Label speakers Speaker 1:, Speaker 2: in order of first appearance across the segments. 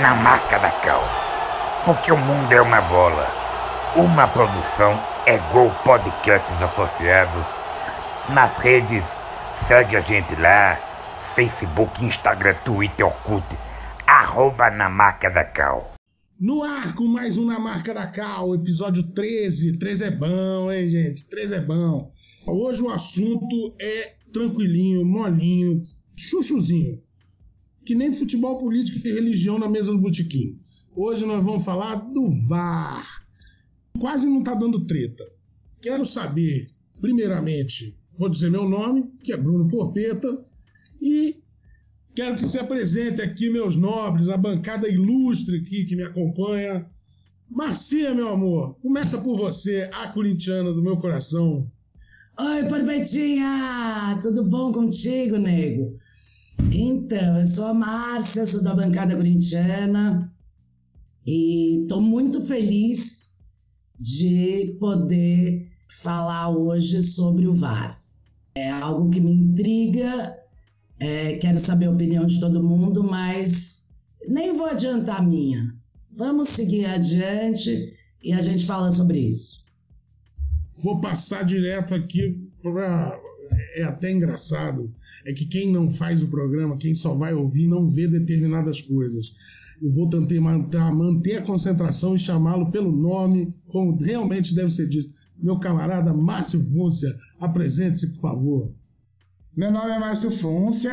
Speaker 1: na marca da Cal. Porque o mundo é uma bola. Uma produção é Gol Podcasts Associados. Nas redes, segue a gente lá. Facebook, Instagram, Twitter, Orkut. Arroba na marca da Cal.
Speaker 2: No ar com mais um Na Marca da Cal, episódio 13. 13 é bom, hein, gente? 13 é bom. Hoje o assunto é tranquilinho, molinho, chuchuzinho. Que nem futebol, política e religião na mesa do botequim. Hoje nós vamos falar do VAR. Quase não tá dando treta. Quero saber, primeiramente, vou dizer meu nome, que é Bruno Porpeta, e quero que se apresente aqui meus nobres, a bancada ilustre aqui que me acompanha. Marcia, meu amor, começa por você, a corintiana do meu coração.
Speaker 3: Oi, Porpetinha! Tudo bom contigo, nego? Então, eu sou a Márcia, sou da bancada corintiana e tô muito feliz de poder falar hoje sobre o VAR. É algo que me intriga, é, quero saber a opinião de todo mundo, mas nem vou adiantar a minha. Vamos seguir adiante e a gente fala sobre isso.
Speaker 2: Vou passar direto aqui para. É até engraçado. É que quem não faz o programa, quem só vai ouvir, não vê determinadas coisas. Eu vou tentar manter a concentração e chamá-lo pelo nome, como realmente deve ser dito. Meu camarada Márcio Fúncia, apresente-se, por favor.
Speaker 4: Meu nome é Márcio Fúncia,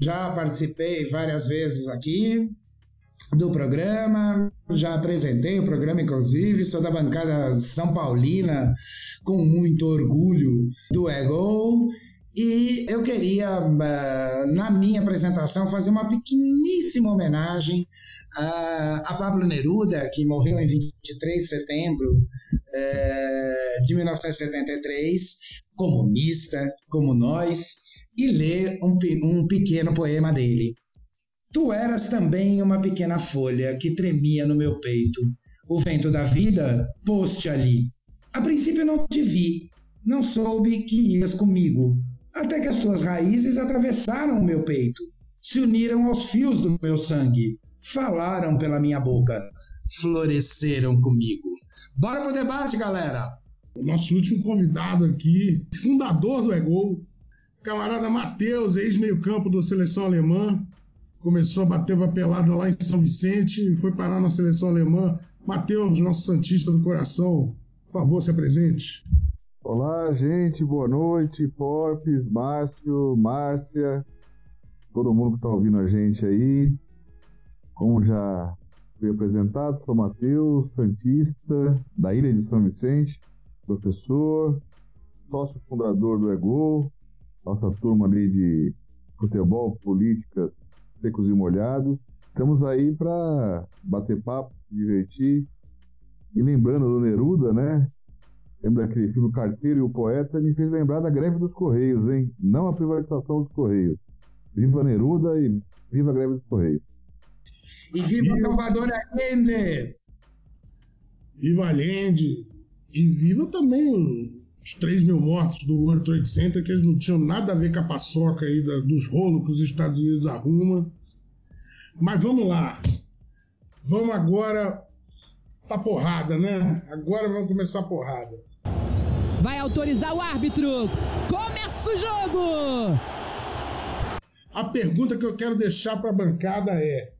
Speaker 4: já participei várias vezes aqui do programa, já apresentei o programa, inclusive, sou da bancada São Paulina, com muito orgulho do Ego. E eu queria, na minha apresentação, fazer uma pequeníssima homenagem a, Pablo Neruda, que morreu em 23 de setembro de 1973, comunista, como nós, e ler um, um pequeno poema dele. Tu eras também uma pequena folha que tremia no meu peito. O vento da vida pôs-te ali. A princípio não te vi, não soube que ias comigo, até que as tuas raízes atravessaram o meu peito, se uniram aos fios do meu sangue, falaram pela minha boca, floresceram comigo. Bora pro debate, galera!
Speaker 2: O nosso último convidado aqui, fundador do Egol, camarada Matheus, ex-meio-campo da seleção alemã, começou a bater papelada lá em São Vicente e foi parar na seleção alemã. Matheus, nosso Santista do Coração, por favor, se apresente.
Speaker 5: Olá, gente, boa noite. Porpes, Márcio, Márcia, todo mundo que está ouvindo a gente aí. Como já foi apresentado, sou Matheus, Santista, da Ilha de São Vicente, professor, sócio fundador do EGO, nossa turma ali de futebol, políticas, secos e molhados. Estamos aí para bater papo, se divertir. E lembrando do Neruda, né? Lembra daquele filme Carteiro e o Poeta? Me fez lembrar da greve dos Correios, hein? Não a privatização dos Correios. Viva Neruda e viva a greve dos Correios.
Speaker 4: E viva Salvador Allende!
Speaker 2: Viva Allende! E viva também os 3 mil mortos do World Trade Center, que eles não tinham nada a ver com a paçoca aí da, dos rolos que os Estados Unidos arrumam. Mas vamos lá. Vamos agora pra porrada, né? Agora vamos começar a porrada.
Speaker 6: Vai autorizar o árbitro. Começa o jogo!
Speaker 2: A pergunta que eu quero deixar para a bancada é: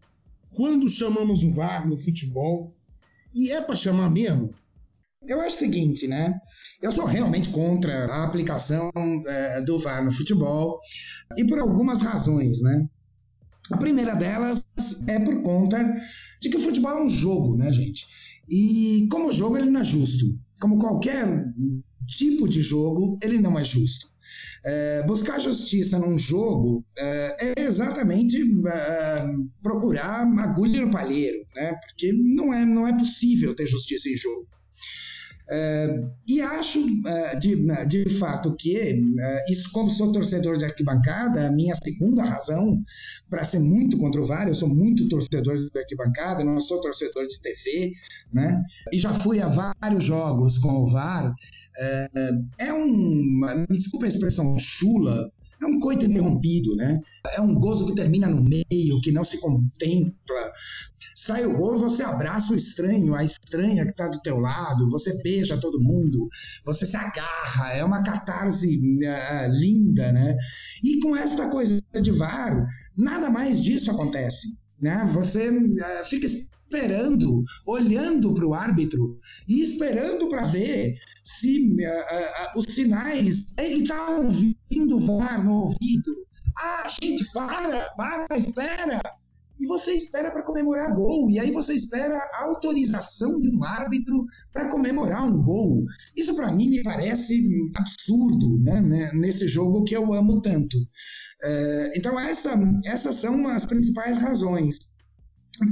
Speaker 2: quando chamamos o VAR no futebol? E é para chamar mesmo?
Speaker 4: Eu acho o seguinte, né? Eu sou realmente contra a aplicação é, do VAR no futebol e por algumas razões, né? A primeira delas é por conta de que o futebol é um jogo, né, gente? E como jogo ele não é justo. Como qualquer tipo de jogo, ele não é justo. É, buscar justiça num jogo é, é exatamente é, procurar agulha no palheiro, né? porque não é, não é possível ter justiça em jogo. Uh, e acho, uh, de, de fato, que uh, isso, como sou torcedor de arquibancada, a minha segunda razão para ser muito contra o VAR, eu sou muito torcedor de arquibancada, não sou torcedor de TV, né? E já fui a vários jogos com o VAR. é um, me desculpa a expressão chula, é um coito interrompido, né? É um gozo que termina no meio, que não se contempla, sai o gol, você abraça o estranho, a estranha que está do teu lado, você beija todo mundo, você se agarra, é uma catarse uh, linda, né? E com esta coisa de VAR, nada mais disso acontece, né? Você uh, fica esperando, olhando para o árbitro e esperando para ver se uh, os sinais, ele está ouvindo o VAR no ouvido. Ah, gente, para, para, espera e você espera para comemorar gol. E aí você espera a autorização de um árbitro para comemorar um gol. Isso para mim me parece absurdo né, né, nesse jogo que eu amo tanto. É, então essa, essas são as principais razões.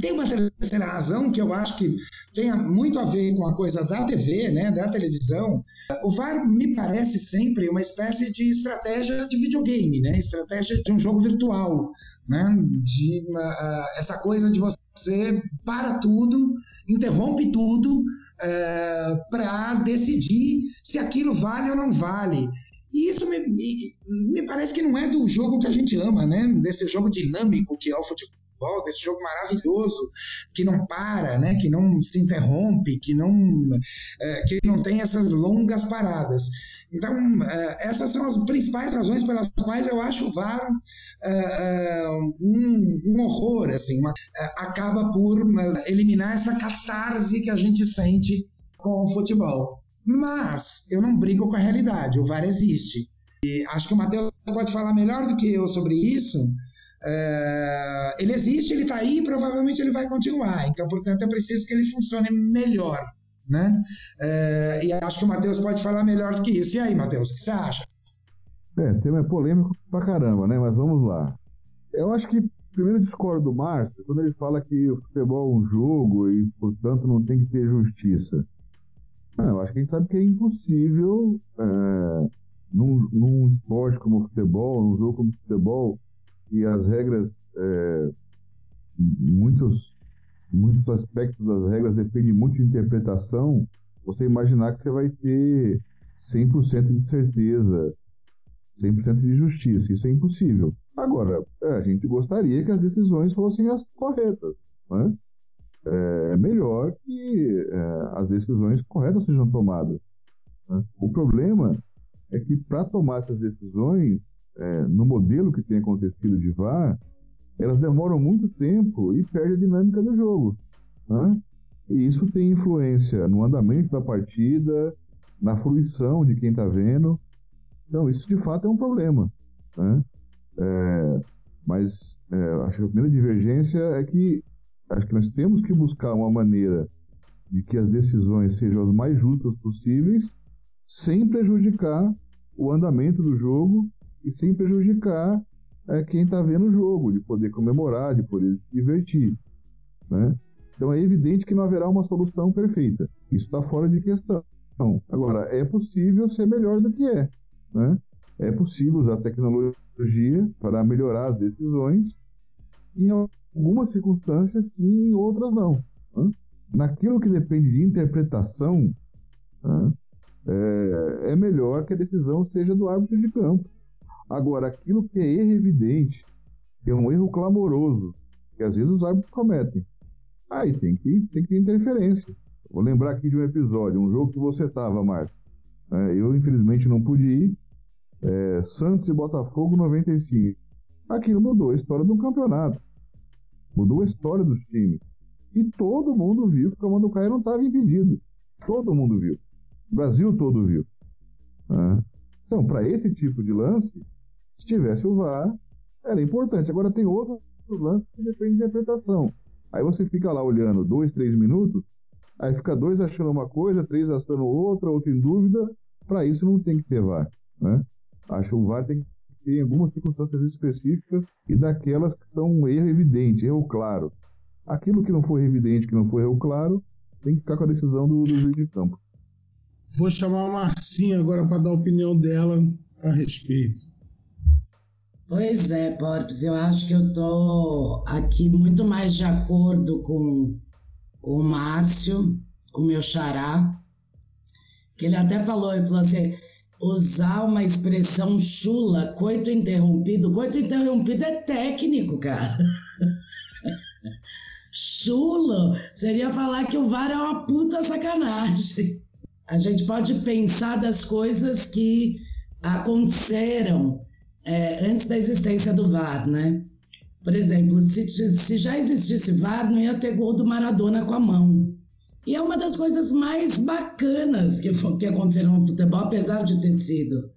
Speaker 4: Tem uma terceira razão que eu acho que tem muito a ver com a coisa da TV, né, da televisão. O VAR me parece sempre uma espécie de estratégia de videogame, né, estratégia de um jogo virtual né? De uh, essa coisa de você para tudo, interrompe tudo uh, é, para decidir se aquilo vale ou não vale. E isso me, me, me, parece que não é do jogo que a gente ama, né? Desse jogo dinâmico que é o futebol, desse jogo maravilhoso que não para, né? Que não se interrompe, que não, uh, que não tem essas longas paradas. Então, uh, essas são as principais razões pelas quais eu acho o VAR uh, um, um, horror, assim, uma, acaba por eliminar essa catarse que a gente sente com o futebol. Mas eu não brigo com a realidade, o VAR existe. E acho que o Matheus pode falar melhor do que eu sobre isso. Uh, ele existe, ele está aí e provavelmente ele vai continuar. Então, portanto, é preciso que ele funcione melhor. Né? Uh, e acho que o Matheus pode falar melhor do que isso. E aí, Matheus, o que você acha?
Speaker 5: É, o tema é polêmico pra caramba, né? Mas vamos lá. Eu acho que primeiro discordo do Márcio quando ele fala que o futebol é um jogo e, portanto, não tem que ter justiça. Não, eu acho que a gente sabe que é impossível é, num, num, esporte como o futebol, num jogo como o futebol, e as regras, é, muitos, muitos aspectos das regras dependem muito de interpretação, você imaginar que você vai ter 100% de certeza 100% de justiça. Isso é impossível. Agora, é, a gente gostaria que as decisões fossem as corretas. Né? É melhor que é, as decisões corretas sejam tomadas. Né? O problema é que para tomar essas decisões, é, no modelo que tem acontecido de VAR, elas demoram muito tempo e perde a dinâmica do jogo. Né? E isso tem influência no andamento da partida, na fruição de quem está vendo. Então, isso de fato é um problema. Né? É, mas é, acho que a primeira divergência é que acho que nós temos que buscar uma maneira de que as decisões sejam as mais justas possíveis, sem prejudicar o andamento do jogo e sem prejudicar é, quem está vendo o jogo, de poder comemorar, de poder se divertir. Né? Então é evidente que não haverá uma solução perfeita. Isso está fora de questão. Agora, é possível ser melhor do que é. Né? É possível usar tecnologia para melhorar as decisões, em algumas circunstâncias sim, em outras não. Né? Naquilo que depende de interpretação, né? é, é melhor que a decisão seja do árbitro de campo. Agora, aquilo que é erro evidente, que é um erro clamoroso, que às vezes os árbitros cometem, aí tem que, tem que ter interferência. Vou lembrar aqui de um episódio, um jogo que você estava, Marcos. É, eu, infelizmente, não pude ir. É, Santos e Botafogo 95. Aquilo mudou a história do campeonato. Mudou a história dos times. E todo mundo viu que o Comando Caio não estava impedido. Todo mundo viu. O Brasil todo viu. É. Então, para esse tipo de lance, se tivesse o VAR, era importante. Agora tem outros lances que dependem de interpretação. Aí você fica lá olhando dois, três minutos, Aí fica dois achando uma coisa, três achando outra, outro em dúvida. Para isso não tem que ter VAR. Né? Acho que o VAR tem que ter algumas circunstâncias específicas e daquelas que são um erro evidente, erro claro. Aquilo que não foi evidente, que não foi erro claro, tem que ficar com a decisão do, do juiz de campo.
Speaker 2: Vou chamar a Marcinha agora para dar a opinião dela a respeito.
Speaker 3: Pois é, Porpes, eu acho que eu tô aqui muito mais de acordo com, com o Márcio, com o meu xará, que ele até falou, ele falou assim, usar uma expressão chula, coito interrompido, coito interrompido é técnico, cara. Chulo seria falar que o VAR é uma puta sacanagem. A gente pode pensar das coisas que aconteceram é, antes da existência do VAR, né? Por exemplo, se, se já existisse VAR, não ia ter gol do Maradona com a mão. E é uma das coisas mais bacanas que, que aconteceram no futebol, apesar de ter sido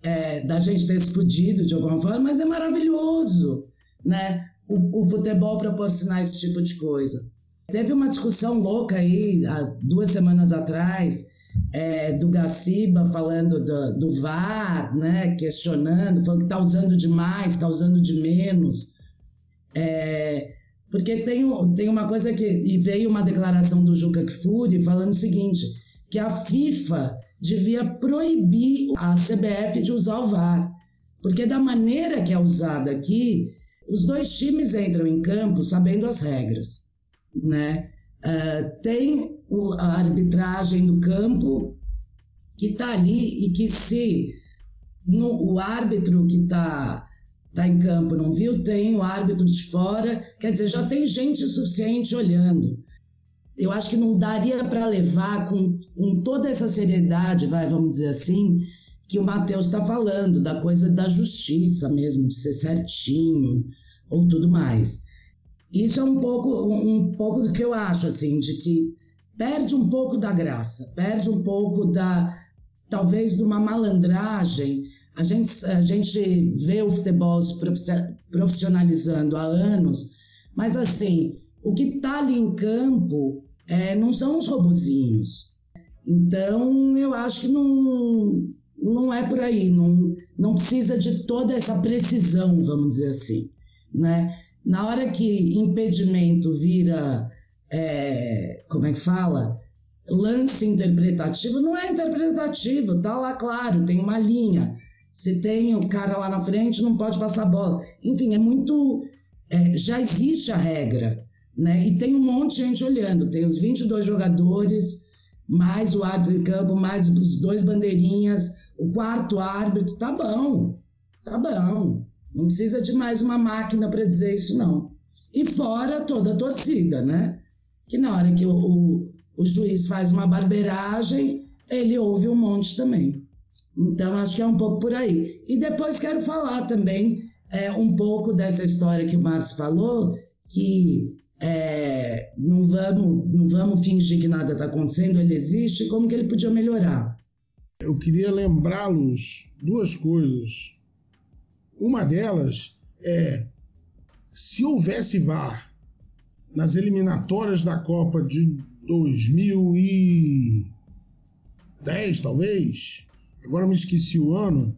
Speaker 3: é, da gente ter se fudido de alguma forma, mas é maravilhoso, né? O, o, futebol proporcionar esse tipo de coisa. Teve uma discussão louca aí, há duas semanas atrás, é, do Gaciba falando do, do, VAR, né? Questionando, falando que está usando demais, está usando de menos. É, porque tem, tem uma coisa que. E veio uma declaração do Juca Kfouri falando o seguinte: que a FIFA devia proibir a CBF de usar o VAR. Porque da maneira que é usado aqui, os dois times entram em campo sabendo as regras. Né? Uh, tem a arbitragem do campo que está ali e que se no, o árbitro que está está em campo, não viu? Tem o árbitro de fora, quer dizer, já tem gente suficiente olhando. Eu acho que não daria para levar com, com toda essa seriedade, vai, vamos dizer assim, que o Matheus está falando, da coisa da justiça mesmo, de ser certinho ou tudo mais. Isso é um pouco, um pouco do que eu acho, assim, de que perde um pouco da graça, perde um pouco da, talvez, de uma malandragem a gente, a gente vê o futebol se profissionalizando há anos, mas assim, o que está ali em campo é, não são os robozinhos. Então, eu acho que não, não é por aí, não, não precisa de toda essa precisão, vamos dizer assim. Né? Na hora que impedimento vira, é, como é que fala? Lance interpretativo, não é interpretativo, tá lá claro, tem uma linha. Se tem o cara lá na frente, não pode passar a bola. Enfim, é muito. É, já existe a regra, né? E tem um monte de gente olhando. Tem os 22 jogadores, mais o árbitro em campo, mais os dois bandeirinhas, o quarto árbitro. Tá bom, tá bom. Não precisa de mais uma máquina para dizer isso, não. E fora toda a torcida, né? Que na hora que o, o, o juiz faz uma barbeiragem, ele ouve um monte também. Então, acho que é um pouco por aí. E depois quero falar também é, um pouco dessa história que o Márcio falou, que é, não, vamos, não vamos fingir que nada está acontecendo, ele existe, como que ele podia melhorar.
Speaker 2: Eu queria lembrá-los duas coisas. Uma delas é, se houvesse VAR nas eliminatórias da Copa de 2010, talvez, agora me esqueci o ano,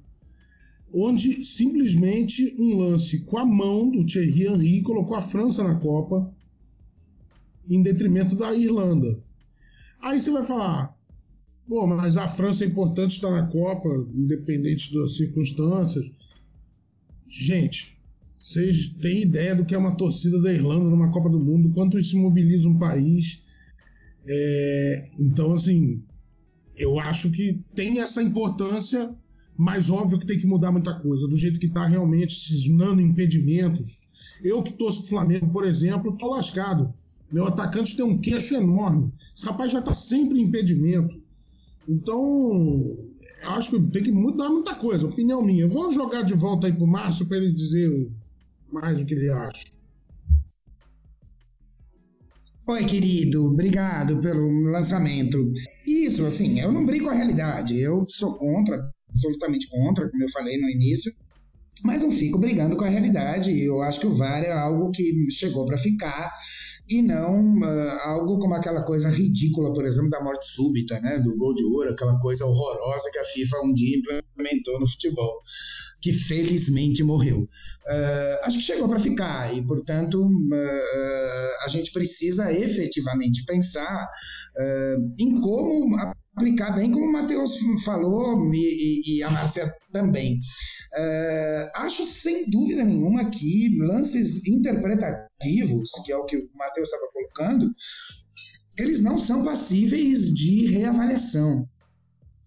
Speaker 2: onde simplesmente um lance com a mão do Thierry Henry colocou a França na Copa em detrimento da Irlanda. Aí você vai falar, pô, mas a França é importante estar na Copa, independente das circunstâncias. Gente, vocês têm ideia do que é uma torcida da Irlanda numa Copa do Mundo, quanto isso mobiliza um país. É, então, assim, eu acho que tem essa importância, mas óbvio que tem que mudar muita coisa. Do jeito que está realmente esses nano impedimentos. Eu que torço pro Flamengo, por exemplo, tô lascado. Meu atacante tem um queixo enorme. Esse rapaz já está sempre em impedimento. Então, acho que tem que mudar muita coisa, opinião minha. Eu vou jogar de volta aí pro Márcio para ele dizer mais o que ele acha.
Speaker 4: Oi, querido, obrigado pelo lançamento. Isso, assim, eu não brinco com a realidade. Eu sou contra, absolutamente contra, como eu falei no início, mas não fico brigando com a realidade. Eu acho que o VAR é algo que chegou para ficar e não uh, algo como aquela coisa ridícula, por exemplo, da morte súbita, né, do gol de ouro, aquela coisa horrorosa que a FIFA um dia implementou no futebol, que felizmente morreu. Uh, acho que chegou para ficar e, portanto, uh, a gente precisa efetivamente pensar em como aplicar bem, como o Matheus falou e, e, e a Márcia também. Uh, acho sem dúvida nenhuma que lances interpretativos, que é o que o Matheus estava colocando, eles não são passíveis de reavaliação.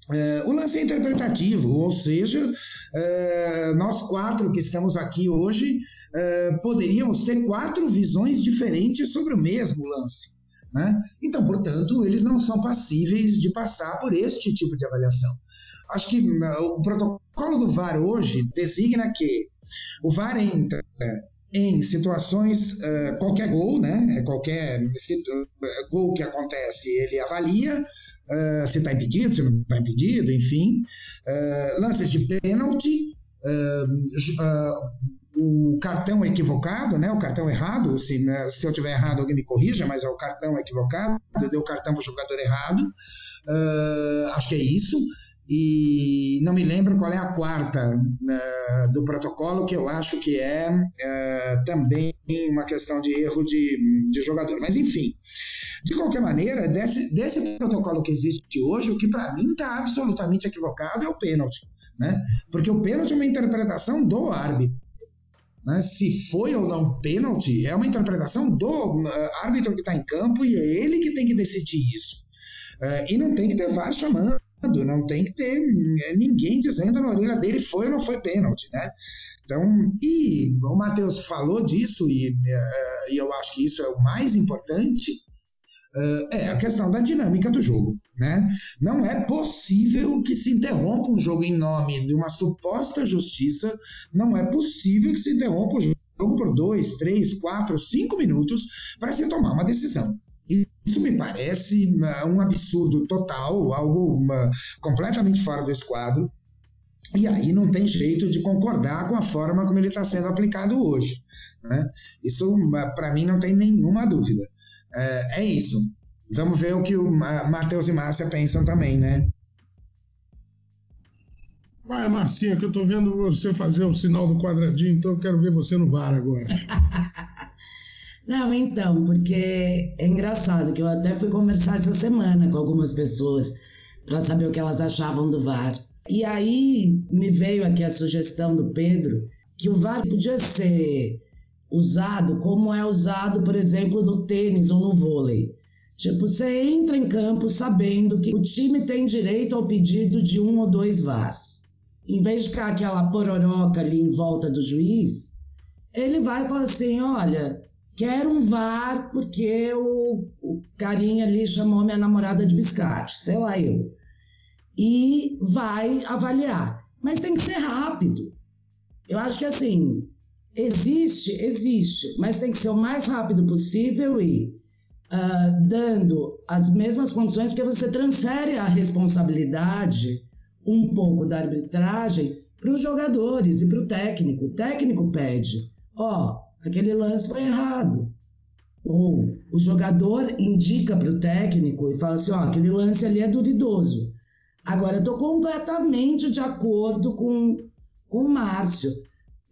Speaker 4: Uh, o lance é interpretativo, ou seja, uh, nós quatro que estamos aqui hoje poderíamos ter quatro visões diferentes sobre o mesmo lance. Né? Então, portanto, eles não são passíveis de passar por este tipo de avaliação. Acho que o protocolo do VAR hoje designa que o VAR entra em situações, uh, qualquer gol, né? Qualquer gol que acontece, ele avalia uh, se está impedido, se não está impedido, enfim. lances de pênalti, o cartão equivocado, né? O cartão errado, se, né, se eu tiver errado alguém me corrija, mas é o cartão equivocado, deu o cartão para o jogador errado. acho que é isso e não me lembro qual é a quarta uh, do protocolo, que eu acho que é uh, também uma questão de erro de, de jogador. Mas, enfim, de qualquer maneira, desse, desse protocolo que existe hoje, o que para mim está absolutamente equivocado é o pênalti. Né? Porque o pênalti é uma interpretação do árbitro. Né? Se foi ou não pênalti, é uma interpretação do uh, árbitro que está em campo e é ele que tem que decidir isso. e não tem que ter VAR chamando não tem que ter é, ninguém dizendo na orelha dele foi ou não foi pênalti, né? Então, e o Matheus falou disso, e, uh, e, eu acho que isso é o mais importante, uh, é a questão da dinâmica do jogo, né? Não é possível que se interrompa um jogo em nome de uma suposta justiça, não é possível que se interrompa o jogo por dois, três, quatro, cinco minutos para se tomar uma decisão. Isso me parece um absurdo total, algo completamente fora do esquadro. E aí não tem jeito de concordar com a forma como ele está sendo aplicado hoje. Né? Isso, para mim, não tem nenhuma dúvida. É, é, isso. Vamos ver o que o Matheus e Márcia pensam também, né?
Speaker 2: Vai, Marcinha, que eu estou vendo você fazer o sinal do quadradinho, então eu quero ver você no VAR agora.
Speaker 3: Não, então, porque é engraçado que eu até fui conversar essa semana com algumas pessoas para saber o que elas achavam do VAR. E aí me veio aqui a sugestão do Pedro que o VAR podia ser usado como é usado, por exemplo, no tênis ou no vôlei. Tipo, você entra em campo sabendo que o time tem direito ao pedido de um ou dois VARs. Em vez de ficar aquela pororoca ali em volta do juiz, ele vai falar assim: olha, Quero um VAR porque o, o carinha ali chamou minha namorada de biscate, sei lá eu. E vai avaliar. Mas tem que ser rápido. Eu acho que assim, existe, existe, mas tem que ser o mais rápido possível e uh, dando as mesmas condições, porque você transfere a responsabilidade um pouco da arbitragem para os jogadores e para o técnico. O técnico pede, ó, oh, aquele lance foi errado. Ou o jogador indica para o técnico e fala assim: ó, aquele lance ali é duvidoso. Agora, eu estou completamente de acordo com, com o Márcio.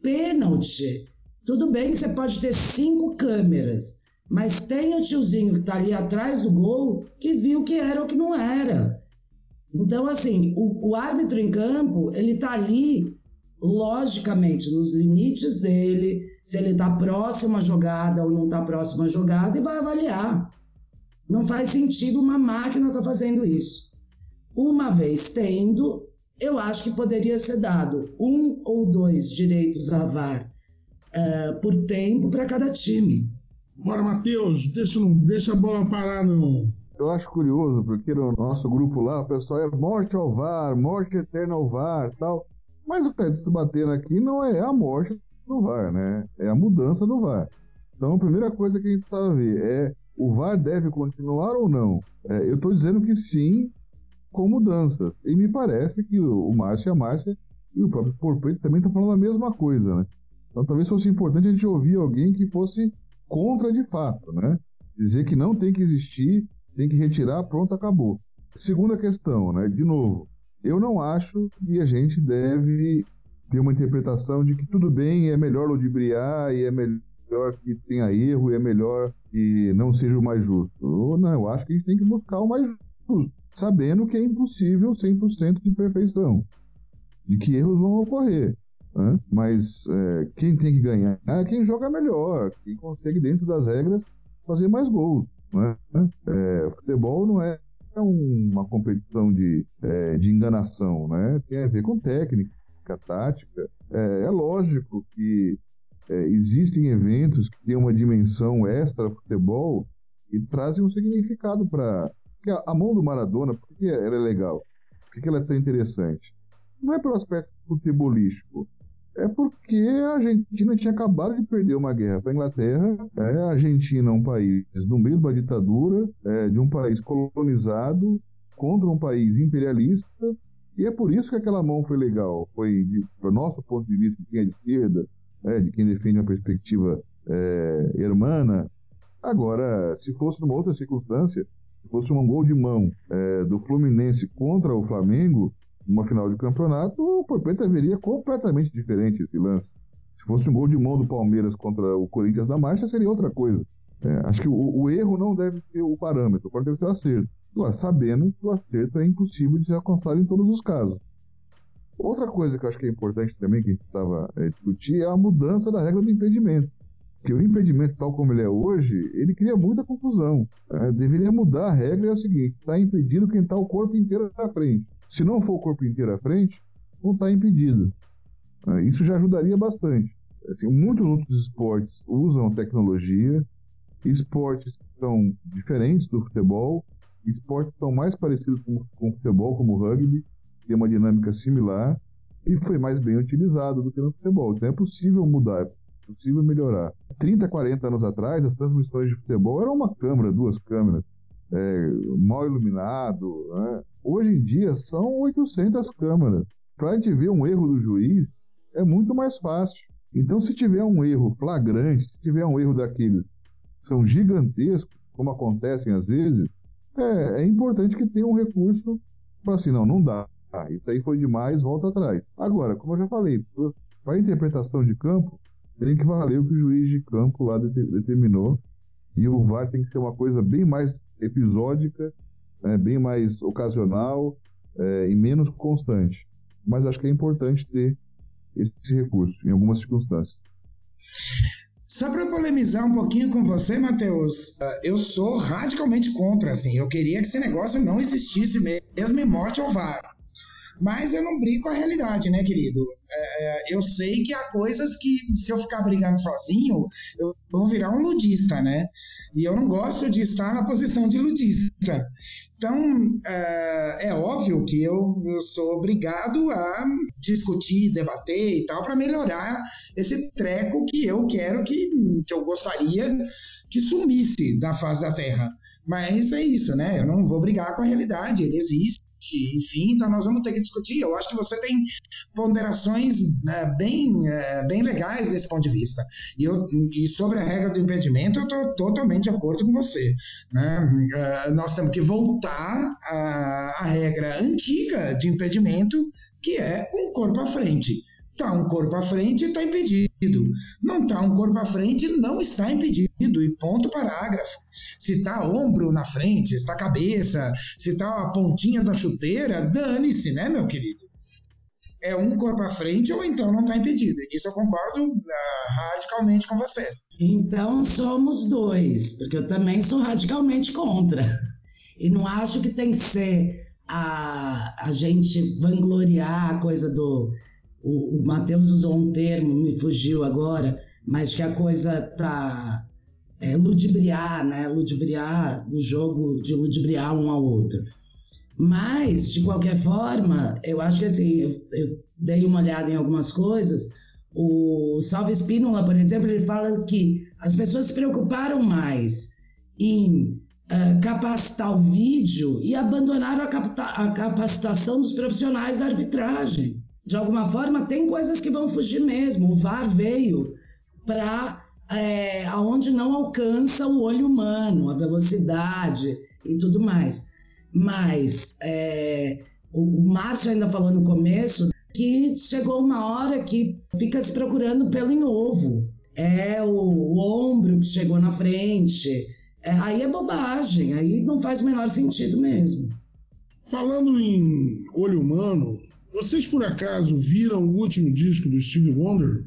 Speaker 3: Pênalti. Tudo bem que você pode ter cinco câmeras, mas tem o tiozinho que está ali atrás do gol que viu que era ou que não era. Então, assim, o, o árbitro em campo, ele está ali, logicamente, nos limites dele, se ele está próximo à jogada ou não está próximo à jogada e vai avaliar. Não faz sentido uma máquina estar tá fazendo isso. Uma vez tendo, eu acho que poderia ser dado um ou dois direitos a VAR uh, por tempo para cada time.
Speaker 2: Bora, Matheus, deixa, deixa a bola parar, não.
Speaker 5: Eu acho curioso, porque no nosso grupo lá, o pessoal é morte ao VAR, morte eterna ao VAR tal. Mas o que está se batendo aqui não é a morte do VAR, né? É a mudança do VAR. Então, a primeira coisa que a gente precisa ver é o VAR deve continuar ou não? É, eu estou dizendo que sim, com mudança. E me parece que o, Márcio e a Márcia e o próprio Porpeito também estão falando a mesma coisa, né? Então talvez fosse importante a gente ouvir alguém que fosse contra de fato, né? Dizer que não tem que existir, tem que retirar, pronto, acabou. Segunda questão, né? De novo, eu não acho que a gente deve ter uma interpretação de que tudo bem, é melhor ludibriar e é melhor que tenha erro e é melhor que não seja o mais justo. não, eu acho que a gente tem que buscar o mais justo, sabendo que é impossível 100% de perfeição, de que erros vão ocorrer. Né? Mas é, quem tem que ganhar é quem joga melhor, quem consegue, dentro das regras, fazer mais gols. Né? É, futebol não é uma competição de, é, de enganação, né? tem a ver com técnica, tática. É, é lógico que é, existem eventos que têm uma dimensão extra futebol e trazem um significado para. A, a mão do Maradona, por que ela é legal? Por que ela é tão interessante? Não é pelo aspecto futebolístico, é porque a Argentina tinha acabado de perder uma guerra para a Inglaterra. É, a Argentina é um país no meio de uma ditadura, é, de um país colonizado contra um país imperialista. E é por isso que aquela mão foi legal. Foi, do nosso ponto de vista, de quem é de esquerda, é, de quem defende uma perspectiva é, hermana. Agora, se fosse numa outra circunstância, fosse um gol de mão é, do Fluminense contra o Flamengo, numa final de campeonato, o Porpeta veria completamente diferente esse lance. Se fosse um gol de mão do Palmeiras contra o Corinthians da Marcha, seria outra coisa. É, acho que o, o, erro não deve ser o parâmetro, pode deve ser o acerto. Agora, sabendo que o acerto é impossível de ser alcançado em todos os casos. Outra coisa que eu acho que é importante também, que a gente estava é, discutir, é a mudança da regra do impedimento. Porque o impedimento, tal como ele é hoje, ele cria muita confusão. É, deveria mudar a regra, é o seguinte: está impedido quem está o corpo inteiro à frente. Se não for o corpo inteiro à frente, não está impedido. É, isso já ajudaria bastante. Assim, muitos outros esportes usam tecnologia, esportes que são diferentes do futebol, esportes que são mais parecidos com, com o futebol, como o rugby, tem uma dinâmica similar e foi mais bem utilizado do que no futebol. Então é possível mudar, possível melhorar. 30, 40 anos atrás, as transmissões de futebol eram uma câmera, duas câmeras, é, mal iluminado. Né? Hoje em dia são 800 câmeras. Para a gente ver um erro do juiz é muito mais fácil. Então, se tiver um erro flagrante, se tiver um erro daqueles que são gigantescos, como acontecem às vezes, é, é importante que tenha um recurso para assim, não, não dá. Ah, isso aí foi demais, volta atrás. Agora, como eu já falei, para interpretação de campo, tem que valer o que o juiz de campo lá determinou. E o VAR tem que ser uma coisa bem mais episódica, né, bem mais ocasional é, e menos constante. Mas acho que é importante ter esse recurso em algumas circunstâncias.
Speaker 4: Só para polemizar um pouquinho com você, Matheus, eu sou radicalmente contra, assim. Eu queria que esse negócio não existisse mesmo em morte ao VAR. Mas eu não brigo com a realidade, né, querido? É, eu sei que há coisas que, se eu ficar brigando sozinho, eu vou virar um ludista, né? E eu não gosto de estar na posição de ludista. Então, é, é óbvio que eu, eu, sou obrigado a discutir, debater e tal, para melhorar esse treco que eu quero que, que eu gostaria que sumisse da face da Terra. Mas é isso, né? Eu não vou brigar com a realidade, ele existe enfim, então nós vamos ter que discutir. Eu acho que você tem ponderações né, bem, é, bem legais desse ponto de vista. E, eu, e sobre a regra do impedimento, eu estou totalmente de acordo com você. Né? Uh, nós temos que voltar à, à regra antiga de impedimento, que é um corpo à frente. Está um corpo à frente, está impedido. Não está um corpo à frente, não está impedido. E ponto parágrafo. Se está ombro na frente, está cabeça, se está a pontinha da chuteira, dane-se, né, meu querido? É um corpo à frente ou então não está impedido. E isso eu concordo uh, radicalmente com você.
Speaker 3: Então somos dois, porque eu também sou radicalmente contra. E não acho que tem que ser a, a gente vangloriar a coisa do o, o Matheus usou um termo, me fugiu agora, mas que a coisa tá é, ludibriar, né? Ludibriar o jogo de ludibriar um ao outro. Mas, de qualquer forma, eu acho que assim, eu, eu dei uma olhada em algumas coisas. O Salve Spínola, por exemplo, ele fala que as pessoas se preocuparam mais em uh, capacitar o vídeo e abandonaram a, a capacitação dos profissionais da arbitragem de alguma forma, tem coisas que vão fugir mesmo. O VAR veio para é, aonde não alcança o olho humano, a velocidade e tudo mais. Mas é, o Márcio ainda falou no começo que chegou uma hora que fica se procurando pelo em ovo. É o, o ombro que chegou na frente. É, aí é bobagem, aí não faz o menor sentido mesmo.
Speaker 2: Falando em olho humano, vocês por acaso viram o último disco do Steve Wonder?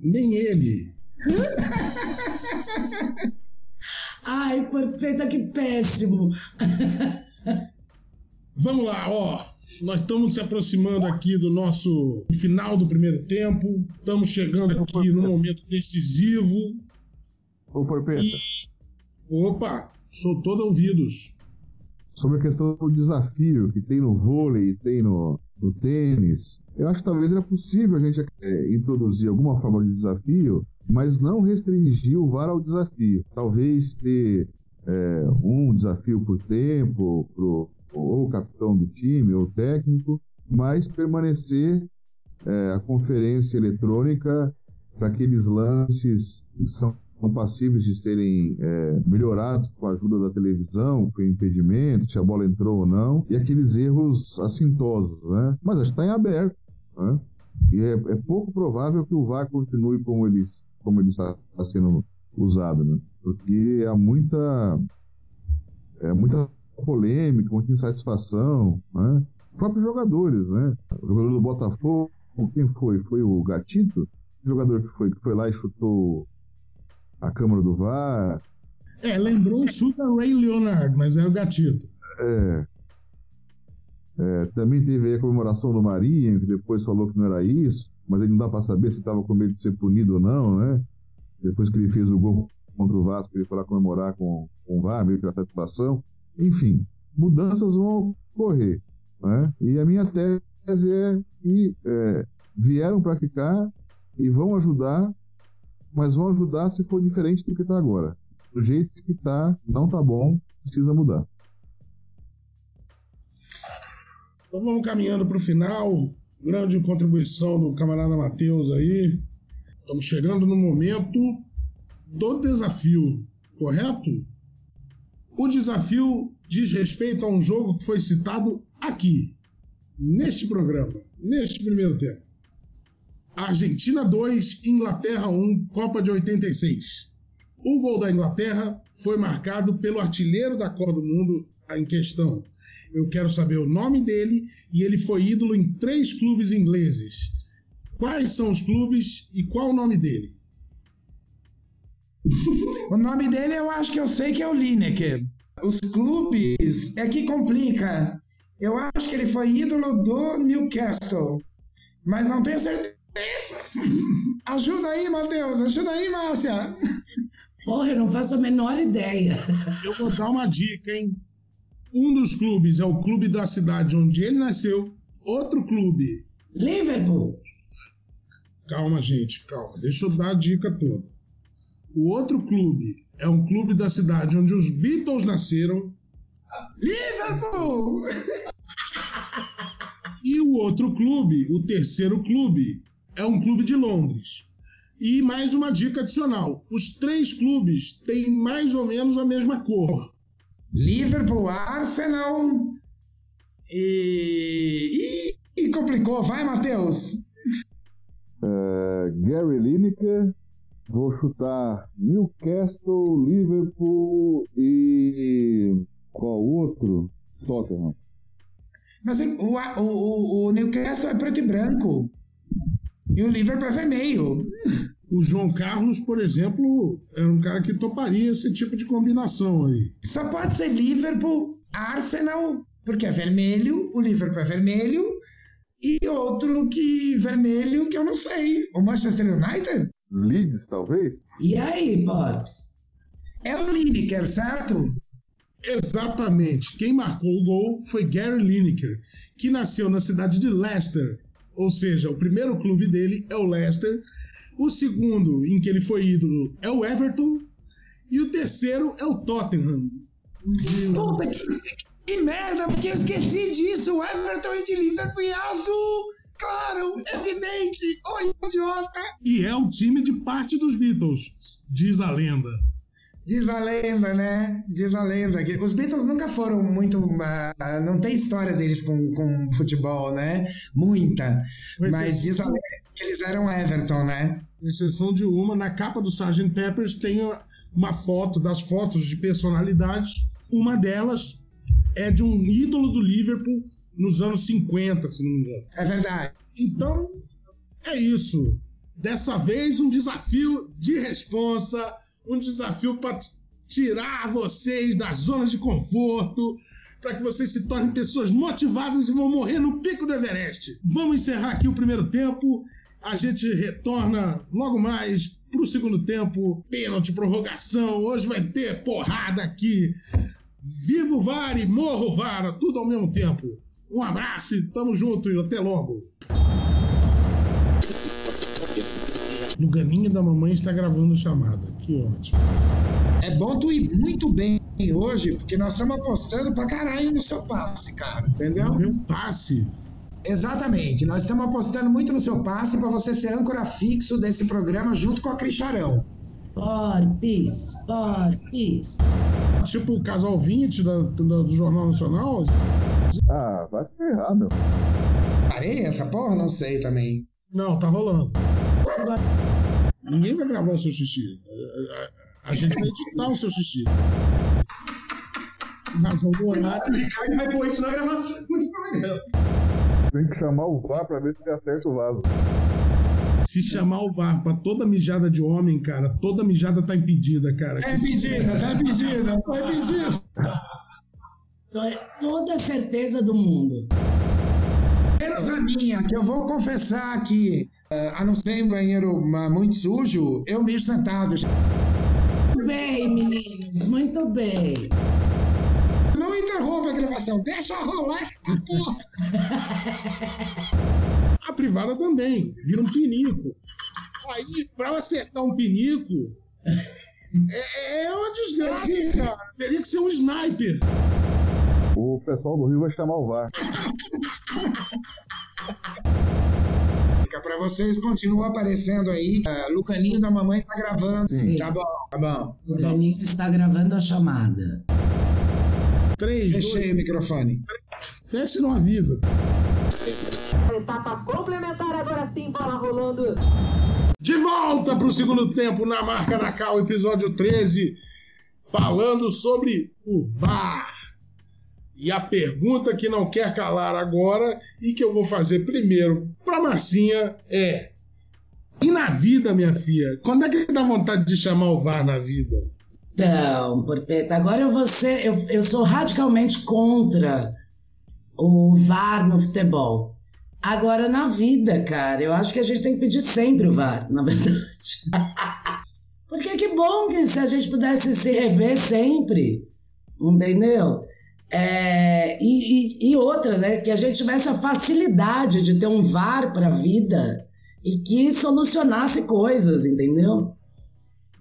Speaker 2: Nem ele.
Speaker 3: Ai, perfeita, que péssimo.
Speaker 2: Vamos lá, ó. Nós estamos se aproximando aqui do nosso final do primeiro tempo. Estamos chegando aqui no momento decisivo.
Speaker 5: Ô, Porpeta,
Speaker 2: E... Opa, sou todo ouvidos.
Speaker 5: Sobre a questão do desafio que tem no vôlei, tem no, no tênis, eu acho que talvez era possível a gente é, introduzir alguma forma de desafio, mas não restringir o VAR ao desafio. Talvez ter é, um desafio por tempo, pro, ou o capitão do time, ou o técnico, mas permanecer é, a conferência eletrônica para aqueles lances que são são passíveis de serem é, melhorados com a ajuda da televisão, com o impedimento, se a bola entrou ou não, e aqueles erros assintosos, né? Mas está em aberto, né? E é, é pouco provável que o VAR continue como ele, como ele está, está sendo usado, né? Porque há muita, é, muita polêmica, muita insatisfação, né? Os próprios jogadores, né? O jogador do Botafogo, quem foi? Foi o Gatito? O jogador que foi, que foi lá e chutou a câmara do VAR.
Speaker 2: É, lembrou o Sugar Ray Leonard, mas era o gatito.
Speaker 5: É, é, também teve aí a comemoração do Marinho, que depois falou que não era isso, mas aí não dá para saber se estava com medo de ser punido ou não, né? Depois que ele fez o gol contra o Vasco, ele foi lá comemorar com, com o VAR, meio que a satisfação. Enfim, mudanças vão ocorrer. Né? E a minha tese é que é, vieram para ficar e vão ajudar mas vão ajudar se for diferente do que está agora. Do jeito que está, não está bom, precisa mudar.
Speaker 2: Então vamos caminhando para o final. Grande contribuição do camarada Matheus aí. Estamos chegando no momento do desafio, correto? O desafio diz respeito a um jogo que foi citado aqui, neste programa, neste primeiro tempo. Argentina 2, Inglaterra 1, Copa de 86. O gol da Inglaterra foi marcado pelo artilheiro da Copa do Mundo em questão. Eu quero saber o nome dele e ele foi ídolo em três clubes ingleses. Quais são os clubes e qual o nome dele?
Speaker 4: O nome dele eu acho que eu sei que é o Lineker. Os clubes é que complica. Eu acho que ele foi ídolo do Newcastle, mas não tenho certeza. Ajuda aí, Matheus. Ajuda aí, Márcia.
Speaker 3: Porra, eu não faço a menor ideia.
Speaker 2: Eu vou dar uma dica, hein? Um dos clubes é o clube da cidade onde ele nasceu. Outro clube.
Speaker 3: Liverpool.
Speaker 2: Calma, gente, calma. Deixa eu dar a dica toda. O outro clube é um clube da cidade onde os Beatles nasceram.
Speaker 4: Liverpool!
Speaker 2: E o outro clube, o terceiro clube, é um clube de Londres. E mais uma dica adicional: os três clubes têm mais ou menos a mesma cor.
Speaker 4: Liverpool, Arsenal e... e... e complicou. Vai, Matheus.
Speaker 5: É, Gary Lineker, vou chutar Newcastle, Liverpool e qual outro? Tottenham.
Speaker 4: Mas o, o, o Newcastle é preto e branco. E o Liverpool é vermelho.
Speaker 2: O João Carlos, por exemplo, era um cara que toparia esse tipo de combinação aí.
Speaker 4: Só pode ser Liverpool, Arsenal, porque é vermelho, o Liverpool é vermelho, e outro que vermelho que eu não sei. O Manchester United?
Speaker 5: Leeds, talvez?
Speaker 3: E aí, Pops?
Speaker 4: É o Lineker, certo?
Speaker 2: Exatamente. Quem marcou o gol foi Gary Lineker, que nasceu na cidade de Leicester. Ou seja, o primeiro clube dele é o Leicester, o segundo em que ele foi ídolo é o Everton e o terceiro é o Tottenham.
Speaker 4: Puta, que, que merda, porque eu esqueci disso. O Everton é de Liverpool e azul. Claro, evidente! Oi, idiota!
Speaker 2: E é o time de parte dos Beatles, diz a lenda.
Speaker 4: Diz a lenda, né? Diz a lenda que os Beatles nunca foram muito. Uh, não tem história deles com, com futebol, né? Muita.
Speaker 2: Pois
Speaker 4: Mas
Speaker 2: é.
Speaker 4: diz a lenda que eles eram Everton, né?
Speaker 2: exceção de uma, na capa do Sgt. Peppers tem uma foto das fotos de personalidades. Uma delas é de um ídolo do Liverpool nos anos 50, se não me engano.
Speaker 4: É verdade.
Speaker 2: Então, é isso. Dessa vez, um desafio de responsa, um desafio para tirar vocês da zona de conforto, para que vocês se tornem pessoas motivadas e vão morrer no pico do Everest. Vamos encerrar aqui o primeiro tempo. A gente retorna logo mais pro segundo tempo. Pênalti, prorrogação. Hoje vai ter porrada aqui. Viva o VAR e morra o VAR, tudo ao mesmo tempo. Um abraço e tamo junto e até logo. No ganinho da mamãe está gravando chamada. Que ótimo.
Speaker 4: É bom tu ir muito bem hoje, porque nós estamos apostando pra caralho no seu passe, cara. Entendeu?
Speaker 2: Meu passe.
Speaker 4: Exatamente. Nós estamos apostando muito no seu passe para você ser âncora fixo desse programa junto com a Cricharão.
Speaker 3: Porpis, porpis.
Speaker 2: Tipo o casal 20 da, da- do Jornal Nacional.
Speaker 5: Ah, vai se ferrar, meu.
Speaker 4: Parei essa porra? Não sei também.
Speaker 2: Não, tá rolando. Ninguém vai gravar o seu xixi. A, a- a gente vai editar o seu xixi. Razão do horário.
Speaker 4: Ricardo vai pôr isso na gravação do programa.
Speaker 5: Tem que chamar o VAR pra ver se ele acerta o vaso.
Speaker 2: Se chamar o VAR pra toda mijada de homem, cara, toda mijada tá impedida, cara.
Speaker 4: É pedida, tá pedida, tá pedida.
Speaker 3: Tô- é Toda a certeza do mundo.
Speaker 4: Menos a minha, que eu vou confessar ah, a não ser em banheiro ah, muito sujo, eu mijo sentado.
Speaker 3: Muito bem, meninos, muito bem.
Speaker 4: Não interrompa a gravação, deixa rolar essa porra.
Speaker 2: A privada também, vira um pinico. Aí, pra eu acertar um pinico, é, é uma desgraça, cara. Teria que ser um sniper.
Speaker 5: O pessoal do Rio vai chamar o VAR.
Speaker 4: Fica pra vocês, continua aparecendo aí. Ah, Lucaninho da mamãe tá gravando.
Speaker 3: Sim.
Speaker 4: Tá bom, tá bom.
Speaker 3: O Ganinho está gravando a chamada.
Speaker 2: 3,
Speaker 4: Fechei
Speaker 2: 2,
Speaker 4: o microfone.
Speaker 2: fecha e não avisa.
Speaker 7: Etapa complementar, agora sim, bola rolando.
Speaker 2: De volta para o segundo tempo na marca da Cal, episódio 13, falando sobre o VAR. E a pergunta que não quer calar agora e que eu vou fazer primeiro para Marcinha é: E na vida, minha filha? Quando é que dá vontade de chamar o VAR na vida?
Speaker 3: Então, Porpeta, agora eu vou ser, eu, eu sou radicalmente contra o VAR no futebol. Agora, na vida, cara, eu acho que a gente tem que pedir sempre o VAR, na verdade. Porque que bom que se a gente pudesse se rever sempre, entendeu? É, e, e- outra, né? Que a gente tivesse a facilidade de ter um VAR para a vida e que solucionasse coisas, entendeu?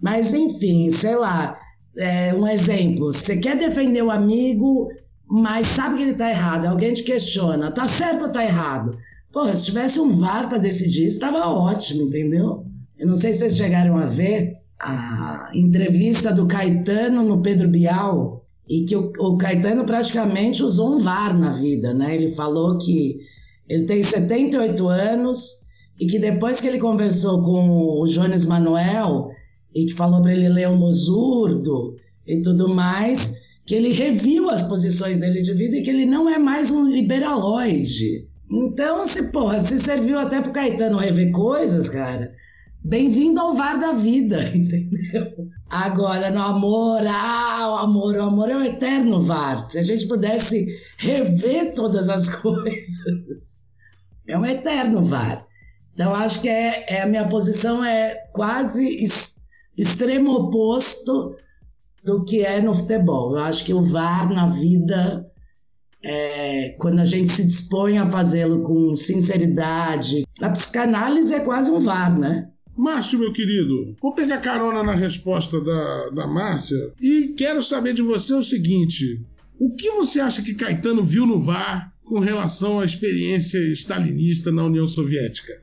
Speaker 3: Mas enfim, sei lá, é, um exemplo. Você quer defender o amigo, mas sabe que ele tá errado. Alguém te questiona, tá certo ou tá errado? Porra, se tivesse um VAR para decidir, isso tava ótimo, entendeu? Eu não sei se vocês chegaram a ver a entrevista do Caetano no Pedro Bial, e que o, o Caetano praticamente usou um VAR na vida, né? Ele falou que ele tem 78 anos e que depois que ele conversou com o Jones Manuel e que falou para ele ler o Losurdo e tudo mais, que ele reviu as posições dele de vida e que ele não é mais um liberaloide. Então, se porra, se serviu até pro Caetano rever coisas, cara, bem-vindo ao VAR da vida, entendeu? Agora, no amor, ah, o amor, o amor é o eterno VAR. Se a gente pudesse rever todas as coisas, é um eterno VAR. Então, acho que é, é- a minha posição é quase es- extremo oposto do que é no futebol. Eu acho que o VAR na vida, é, quando a gente se dispõe a fazê-lo com sinceridade, a psicanálise é quase um VAR, né?
Speaker 2: Márcio, meu querido, vou pegar carona na resposta da, da Márcia e quero saber de você o seguinte: o que você acha que Caetano viu no VAR com relação à experiência stalinista na União Soviética.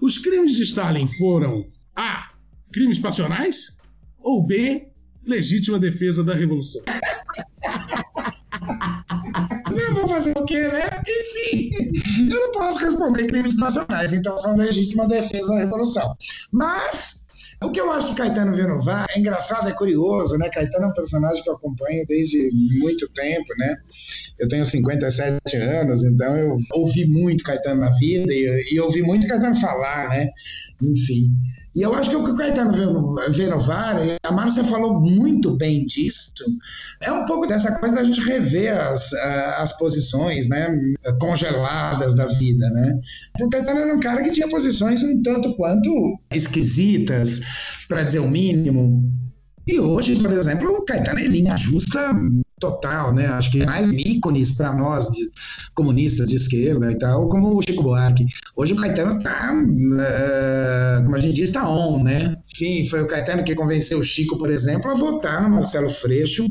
Speaker 2: Os crimes de Stalin foram A. Crimes passionais? Ou B. Legítima defesa da revolução?
Speaker 4: Não vou fazer o quê, né? Enfim, eu não posso responder crimes nacionais, então são legítima defesa da revolução. Mas o que eu acho que Caetano Venovar é engraçado, é curioso, né? Caetano é um personagem que eu acompanho desde muito tempo, né? Eu tenho 57 anos, então eu ouvi muito Caetano na vida e, e ouvi muito Caetano falar, né? Enfim. E eu acho que o que o Caetano Venovar, a Márcia falou muito bem disso, é um pouco dessa coisa da gente rever as, as posições né, congeladas da vida. Né? O Caetano era um cara que tinha posições um tanto quanto esquisitas, para dizer o mínimo. E hoje, por exemplo, o Caetano é linha justa total, né? Acho que mais ícones para nós, de, comunistas de esquerda e tal, como o Chico Buarque. Hoje o Caetano tá, uh, como a gente diz, tá on, né? Enfim, foi o Caetano que convenceu o Chico, por exemplo, a votar no Marcelo Freixo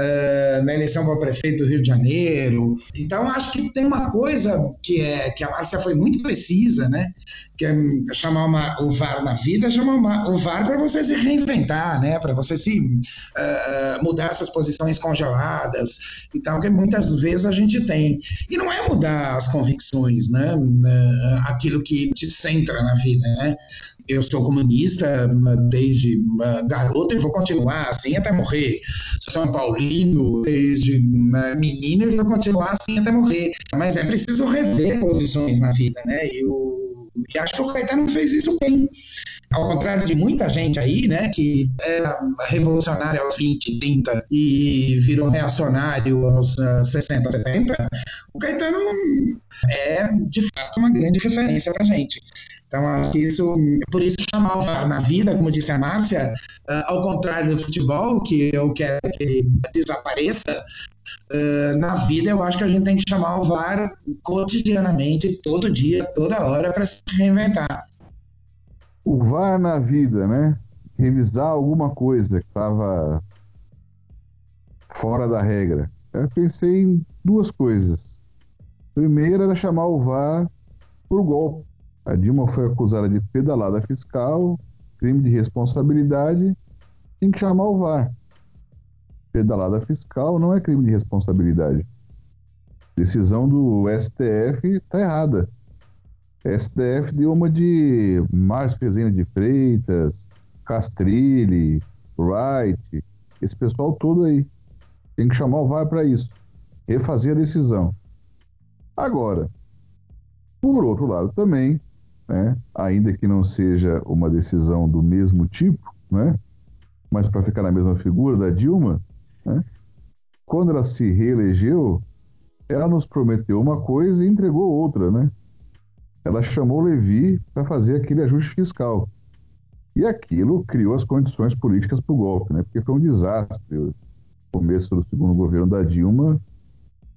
Speaker 4: uh, na eleição para prefeito do Rio de Janeiro. Então, acho que tem uma coisa que é que a Márcia foi muito precisa, né? Que é chamar uma, o VAR na vida, chamar uma, o VAR para você se reinventar, né? Para você se uh, mudar essas posições congeladas e tal, que muitas vezes a gente tem. E não é mudar as convicções, né? Aquilo que te centra na vida, né? Eu sou comunista desde garoto e vou continuar assim até morrer. São Paulino desde menino e vou continuar assim até morrer. Mas é preciso rever posições na vida, né? E o e acho que o Caetano fez isso bem. Ao contrário de muita gente aí, né, que era revolucionário aos 20, 30 e virou reacionário aos uh, 60, 70, o Caetano é, de fato, uma grande referência pra gente. Então, acho que isso, por isso chamar o VAR na vida, como disse a Márcia, uh, ao contrário do futebol, que eu quero que ele desapareça, uh, na vida eu acho que a gente tem que chamar o VAR cotidianamente, todo dia, toda hora, para se reinventar.
Speaker 5: O VAR na vida, né? Revisar alguma coisa que estava fora da regra. Eu pensei em duas coisas. Primeiro era chamar o VAR por golpe a Dilma foi acusada de pedalada fiscal, crime de responsabilidade, tem que chamar o VAR. Pedalada fiscal não é crime de responsabilidade. Decisão do STF está errada. STF deu uma de Márcio Rezende de Freitas, Castrilli, Wright, esse pessoal todo aí. Tem que chamar o VAR para isso. Refazer a decisão. Agora, por outro lado também, né? ainda que não seja uma decisão do mesmo tipo, né? mas para ficar na mesma figura da Dilma, né? quando ela se reelegeu, ela nos prometeu uma coisa e entregou outra, né? Ela chamou Levi para fazer aquele ajuste fiscal. E aquilo criou as condições políticas para o golpe, né? Porque foi um desastre o começo do segundo governo da Dilma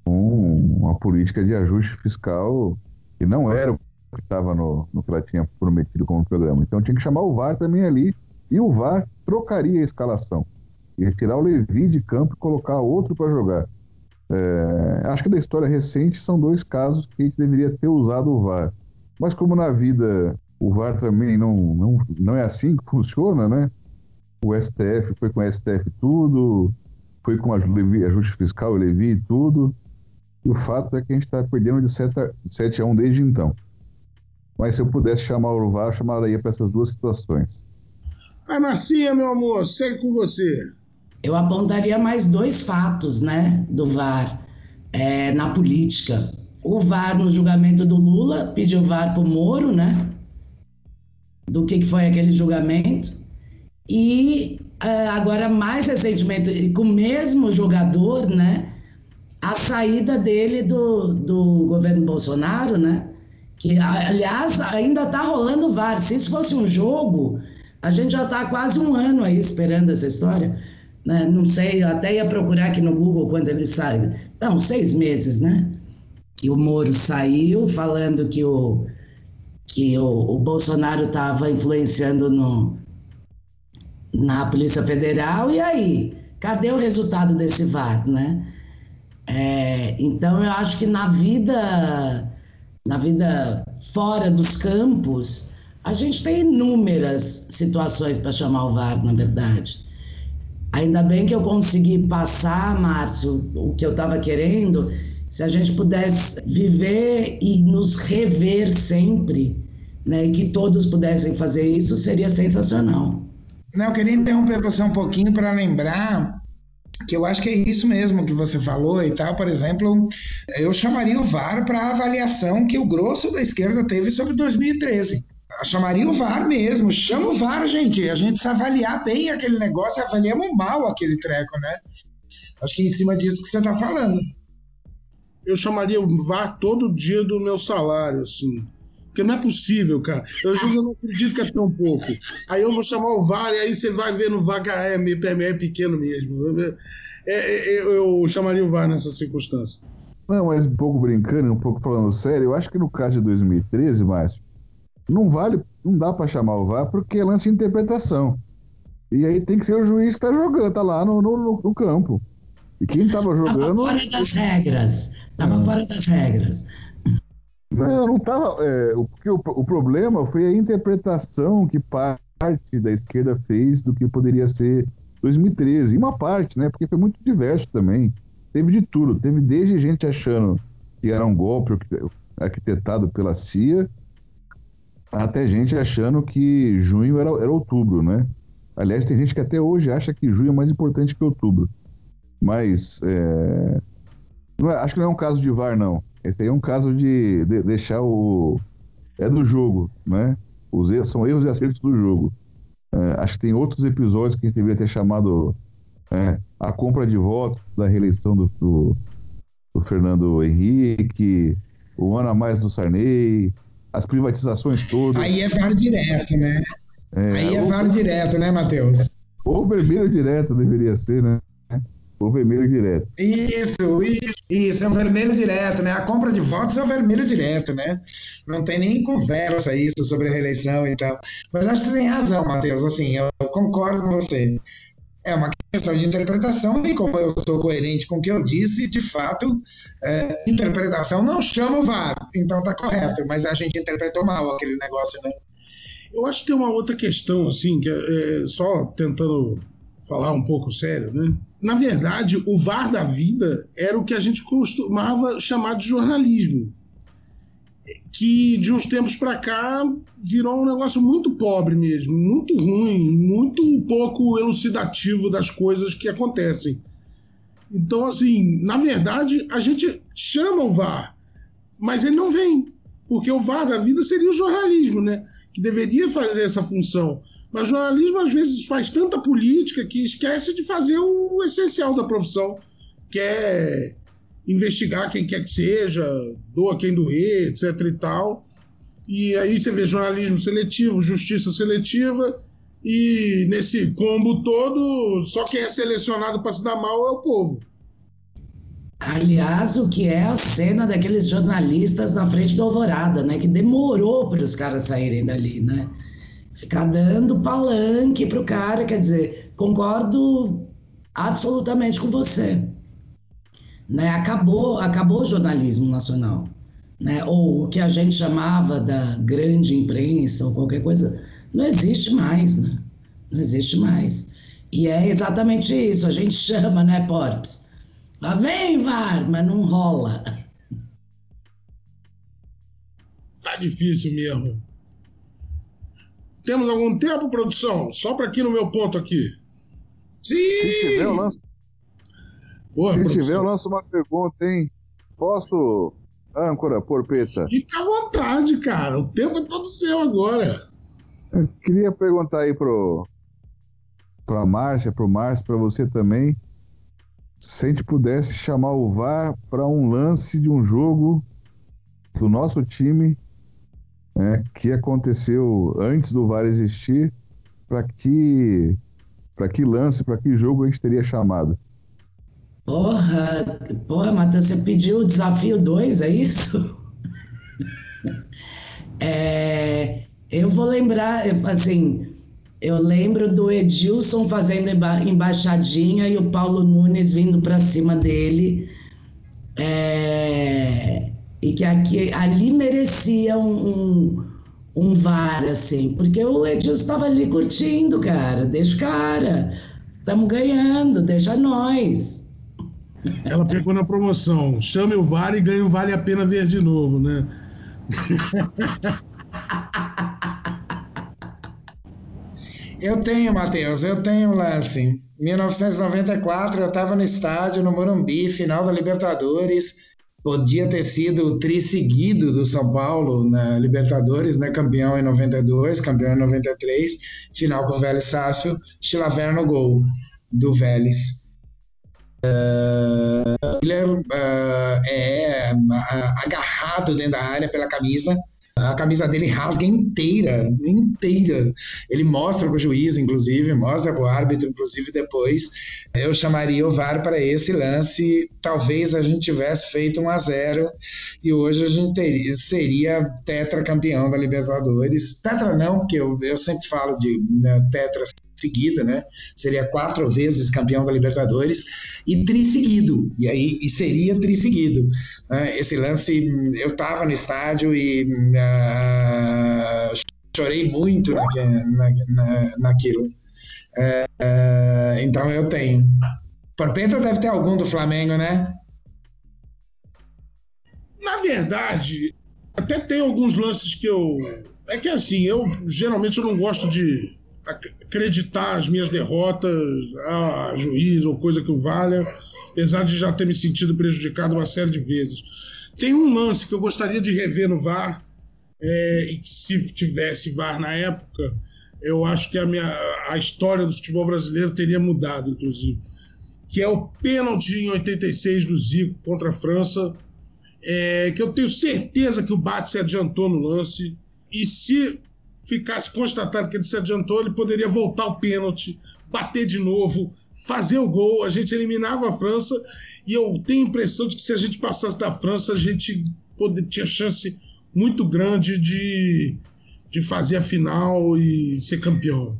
Speaker 5: com uma política de ajuste fiscal que não era que estava no, no que ela tinha prometido como programa. Então tinha que chamar o VAR também ali e o VAR trocaria a escalação. Ia tirar o Levi de campo e colocar outro para jogar. É, acho que da história recente são dois casos que a gente deveria ter usado o VAR. Mas como na vida o VAR também não, não, não é assim que funciona, né? O STF foi com o STF tudo, foi com Levi, ajuste fiscal, o Levi e tudo. E o fato é que a gente está perdendo de 7 a, 7 a 1 desde então. Mas se eu pudesse chamar o VAR, eu chamaria para essas duas situações.
Speaker 2: Ai, Marcinha, meu amor, segue com você.
Speaker 3: Eu apontaria mais dois fatos, né, do VAR é, na política. O VAR no julgamento do Lula pediu VAR para o Moro, né? Do que, que foi aquele julgamento. E é, agora, mais recentemente, com o mesmo jogador, né? A saída dele do, do governo Bolsonaro, né? Que aliás ainda está rolando VAR. Se isso fosse um jogo, a gente já está quase um ano aí esperando essa história. Né? Não sei, eu até ia procurar aqui no Google quando ele sai. Não, seis meses, né? Que o Moro saiu falando que o, que o, o Bolsonaro estava influenciando no, na Polícia Federal. E aí? Cadê o resultado desse VAR, né? É, então eu acho que na vida, na vida fora dos campos, a gente tem inúmeras situações para chamar o VAR, na verdade. Ainda bem que eu consegui passar, Márcio, o que eu estava querendo. Se a gente pudesse viver e nos rever sempre, né, e que todos pudessem fazer isso, seria sensacional.
Speaker 4: Não, eu queria interromper você um pouquinho para lembrar que eu acho que é isso mesmo que você falou e tal. Por exemplo, eu chamaria o VAR para a avaliação que o grosso da esquerda teve sobre 2013. Eu chamaria o VAR mesmo, chama o VAR, gente. A gente precisa avaliar bem aquele negócio, avaliamos mal aquele treco, né? Acho que é em cima disso que você está falando.
Speaker 2: Eu chamaria o VAR todo dia do meu salário, assim. Porque não é possível, cara. Eu, às vezes eu não acredito que é tão pouco. Aí eu vou chamar o VAR e aí você vai ver no VAR que ah, é, é, é pequeno mesmo. É, é, é, eu chamaria o VAR nessa circunstância.
Speaker 5: Não, mas um pouco brincando, um pouco falando sério, eu acho que no caso de 2013, Márcio, não vale, não dá para chamar o VAR porque é lance de interpretação. E aí tem que ser o juiz que tá jogando, tá lá no, no, no campo. E quem tava jogando. Tava
Speaker 3: fora das regras. Tava ah. fora das regras.
Speaker 5: Não, não estava. É, o, o, o problema foi a interpretação que parte da esquerda fez do que poderia ser 2013. E uma parte, né? Porque foi muito diverso também. Teve de tudo. Teve desde gente achando que era um golpe arquitetado pela CIA, até gente achando que junho era, era outubro, né? Aliás, tem gente que até hoje acha que junho é mais importante que outubro. Mas é... é, acho que não é um caso de VAR, não. Esse aí é um caso de, de deixar o. É do jogo, né? Os erros, são erros e acertos do jogo. É, acho que tem outros episódios que a gente deveria ter chamado é, a compra de votos da reeleição do, do, do, Fernando Henrique, o ano a mais do Sarney, as privatizações todas.
Speaker 4: Aí é VAR direto, né? É, Aí é ou, VAR direto, né, Matheus?
Speaker 5: Ou vermelho direto deveria ser, né? O vermelho direto.
Speaker 4: Isso, isso, isso, é o vermelho direto, né? A compra de votos é o vermelho direto, né? Não tem nem conversa isso sobre a reeleição e tal. Mas acho que você tem razão, Matheus. Assim, eu concordo com você. É uma questão de interpretação, e como eu sou coerente com o que eu disse, de fato, é, interpretação não chama o VAR, então tá correto, mas a gente interpretou mal aquele negócio, né?
Speaker 2: Eu acho que tem uma outra questão, assim, que é, é só tentando falar um pouco sério, né? Na verdade, o VAR da vida era o que a gente costumava chamar de jornalismo, que de uns tempos para cá virou um negócio muito pobre mesmo, muito ruim, muito pouco elucidativo das coisas que acontecem. Então, assim, na verdade, a gente chama o VAR, mas ele não vem, porque o VAR da vida seria o jornalismo, né? Que deveria fazer essa função mas o jornalismo às vezes faz tanta política que esquece de fazer o essencial da profissão, que é investigar quem quer que seja, doa quem doer, etc e tal. E aí você vê jornalismo seletivo, justiça seletiva, e nesse combo todo, só quem é selecionado para se dar mal é o povo.
Speaker 3: Aliás, o que é a cena daqueles jornalistas na frente do Alvorada, né? Que demorou para os caras saírem dali, né? Ficar dando palanque pro cara, quer dizer, concordo absolutamente com você. Né? Acabou, acabou o jornalismo nacional. Né? Ou o que a gente chamava da grande imprensa ou qualquer coisa, não existe mais, né? Não existe mais. E é exatamente isso, a gente chama, né, Porps? Lá vem, VAR, mas não rola.
Speaker 2: Tá difícil mesmo. Temos algum tempo, produção? Só para aqui no meu ponto aqui.
Speaker 5: Sim! Se tiver, eu lanço, Boa, Se produção. tiver, eu lanço uma pergunta, hein? Posso, âncora, porpeta?
Speaker 2: Fica à vontade, cara. O tempo é todo seu agora.
Speaker 5: Eu queria perguntar aí pro pra Márcia, pro Márcio, para você também, se a gente pudesse chamar o VAR para um lance de um jogo do nosso time né, que aconteceu antes do VAR existir, para que, para que lance, para que jogo a gente teria chamado?
Speaker 3: Porra, porra, Matheus, você pediu o desafio 2, é isso? é, eu vou lembrar, assim, eu lembro do Edilson fazendo emba embaixadinha e o Paulo Nunes vindo para cima dele É, e que aqui, ali merecia um, um, um VAR, assim, porque o Edilson estava ali curtindo, cara. Deixa o cara. Estamos ganhando, deixa nós.
Speaker 2: Ela pegou na promoção. Chame o Vale e ganhe o Vale a Pena Ver de novo, né?
Speaker 4: Eu tenho, Matheus, eu tenho um lance. 1994, eu estava no estádio, no Morumbi, final da Libertadores. Podia ter sido o tri seguido do São Paulo na Libertadores, né? Campeão em 92, campeão em 93, final com o Vélez Sácio, Chilaver no gol do Vélez. Uh, ele uh, é uh, agarrado dentro da área pela camisa, a camisa dele rasga inteira, inteira. Ele mostra para o juiz, inclusive, mostra para o árbitro, inclusive, depois. Eu chamaria o VAR para esse lance. Talvez a gente tivesse feito 1 a 0 e hoje a gente teria, seria tetracampeão da Libertadores. Tetra não, porque eu, eu sempre falo de né, tetra seguida, né? Seria quatro vezes campeão da Libertadores e trisseguido. E aí e seria trisseguido. Uh, esse lance, eu estava no estádio e uh, chorei muito na, na, naquilo. Uh, então eu tenho. Porpeta deve ter algum do Flamengo, né?
Speaker 2: Na verdade, até tem alguns lances que eu. É que assim, eu geralmente eu não gosto de acreditar as minhas derrotas a juiz ou coisa que o valha, apesar de já ter me sentido prejudicado uma série de vezes. Tem um lance que eu gostaria de rever no VAR, é, e que se tivesse VAR na época, eu acho que a, minha, a história do futebol brasileiro teria mudado, inclusive. Que é o pênalti em 86 do Zico contra a França, é, que eu tenho certeza que o Bate se adiantou no lance. E se ficasse constatado que ele se adiantou, ele poderia voltar o pênalti, bater de novo, fazer o gol, a gente eliminava a França e eu tenho a impressão de que se a gente passasse da França, a gente poder, tinha chance muito grande de, de fazer a final e ser campeão.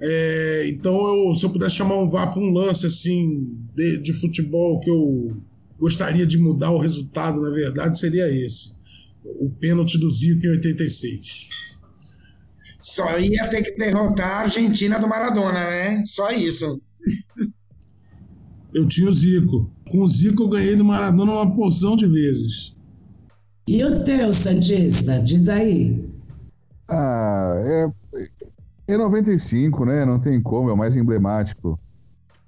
Speaker 2: É, então, eu, se eu pudesse chamar um VAR para um lance assim de, de futebol que eu gostaria de mudar o resultado, na verdade, seria esse. O pênalti do Zico em 86.
Speaker 4: Só ia ter que derrotar a Argentina do Maradona, né? Só isso.
Speaker 2: Eu tinha o Zico. Com o Zico eu ganhei do Maradona uma porção de vezes.
Speaker 3: E o teu, Santista? Diz aí.
Speaker 5: Ah, é, é 95, né? Não tem como, é o mais emblemático.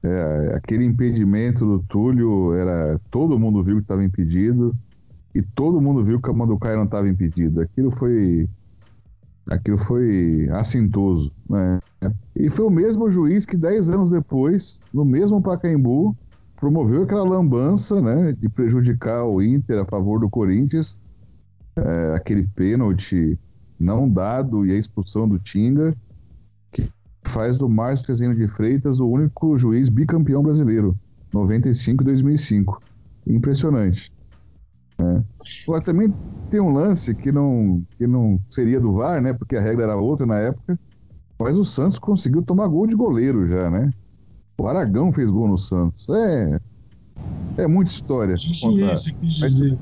Speaker 5: É, aquele impedimento do Túlio era. Todo mundo viu que estava impedido e todo mundo viu que a Manducaia não estava impedido. Aquilo foi aquilo foi assintoso. Né? E foi o mesmo juiz que, dez anos depois, no mesmo Pacaembu, promoveu aquela lambança né, de prejudicar o Inter a favor do Corinthians, é, aquele pênalti não dado e a expulsão do Tinga, que faz do Márcio Rezende de Freitas o único juiz bicampeão brasileiro, 95 e 2005. Impressionante. É. Agora também tem um lance que não, que não seria do VAR, né? Porque a regra era outra na época. Mas o Santos conseguiu tomar gol de goleiro já, né? O Aragão fez gol no Santos. É. É muita história.
Speaker 2: De juiz, quis dizer.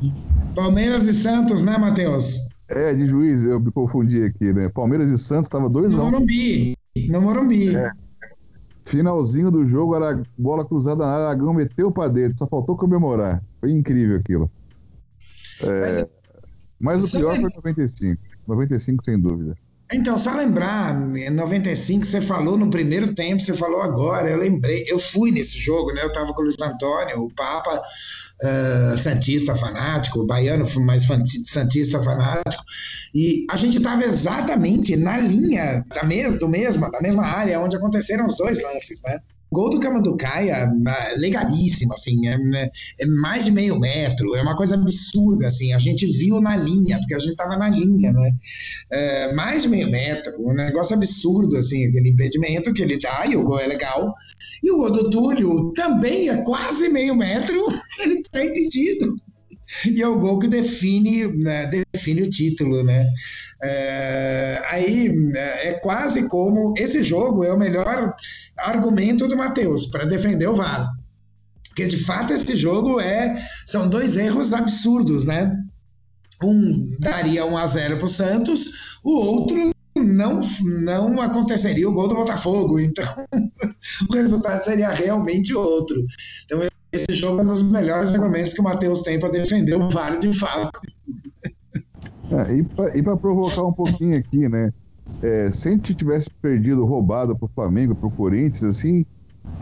Speaker 4: Palmeiras e Santos, né, Matheus?
Speaker 5: É, de juiz, eu me confundi aqui, né? Palmeiras e Santos tava 2
Speaker 4: No Morumbi. No Morumbi. É.
Speaker 5: Finalzinho do jogo, era bola cruzada na Aragão meteu pra dentro, só faltou comemorar. Foi incrível aquilo. É, mas, mas o pior foi 95. 95, sem dúvida.
Speaker 4: Então, só lembrar, em 95 você falou no primeiro tempo, você falou agora, eu lembrei, eu fui nesse jogo, né? Eu tava com o Luiz Antônio, o Papa, uh, Santista fanático, baiano, mas Santista fanático, e a gente tava exatamente na linha da mes do mesma, da mesma área onde aconteceram os dois lances, né? Gol do Camanducaia legalíssimo, assim, é, é, mais de meio metro, é uma coisa absurda, assim, a gente viu na linha, porque a gente tava na linha, né? É, mais de meio metro, um negócio absurdo, assim, aquele impedimento que ele dá e o gol é legal. E o gol do Túlio também é quase meio metro, ele tá impedido e é o gol que define, né, define o título, né? É, aí é quase como esse jogo é o melhor argumento do Matheus para defender o VAR. Porque de fato esse jogo é. São dois erros absurdos, né? Um daria 1 a 0 para o Santos, o outro não, não aconteceria o gol do Botafogo. Então o resultado seria realmente outro. Então esse jogo é um dos melhores argumentos que o Matheus tem para defender o VAR de fato.
Speaker 5: É, e para provocar um pouquinho aqui, né? É, se a gente tivesse perdido, roubado pro Flamengo, pro Corinthians, assim,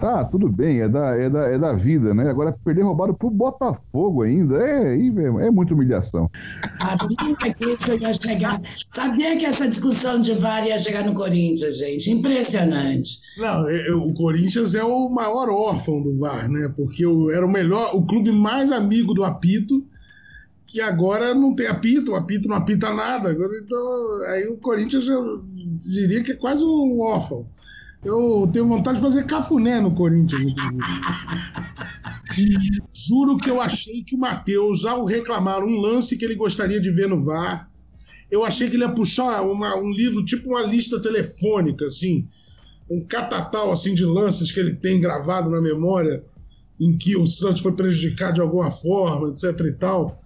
Speaker 5: tá, tudo bem, é da, é da, é da vida, né? Agora perder roubado pro Botafogo ainda, é, é, é muita humilhação.
Speaker 3: Sabia que isso ia chegar. Sabia que essa discussão de VAR ia chegar no Corinthians, gente. Impressionante.
Speaker 2: Não, é, é, o Corinthians é o maior órfão do VAR, né? Porque era o melhor, o clube mais amigo do apito que agora não tem apito, o apito não apita nada. Então, aí o Corinthians eu diria que é quase um órfão. Eu tenho vontade de fazer cafuné no Corinthians, juro que eu achei que o Matheus, ao reclamar um lance que ele gostaria de ver no VAR, eu achei que ele ia puxar uma, um livro, tipo uma lista telefônica, assim, um catatal assim, de lances que ele tem gravado na memória, em que o Santos foi prejudicado de alguma forma, etc e tal.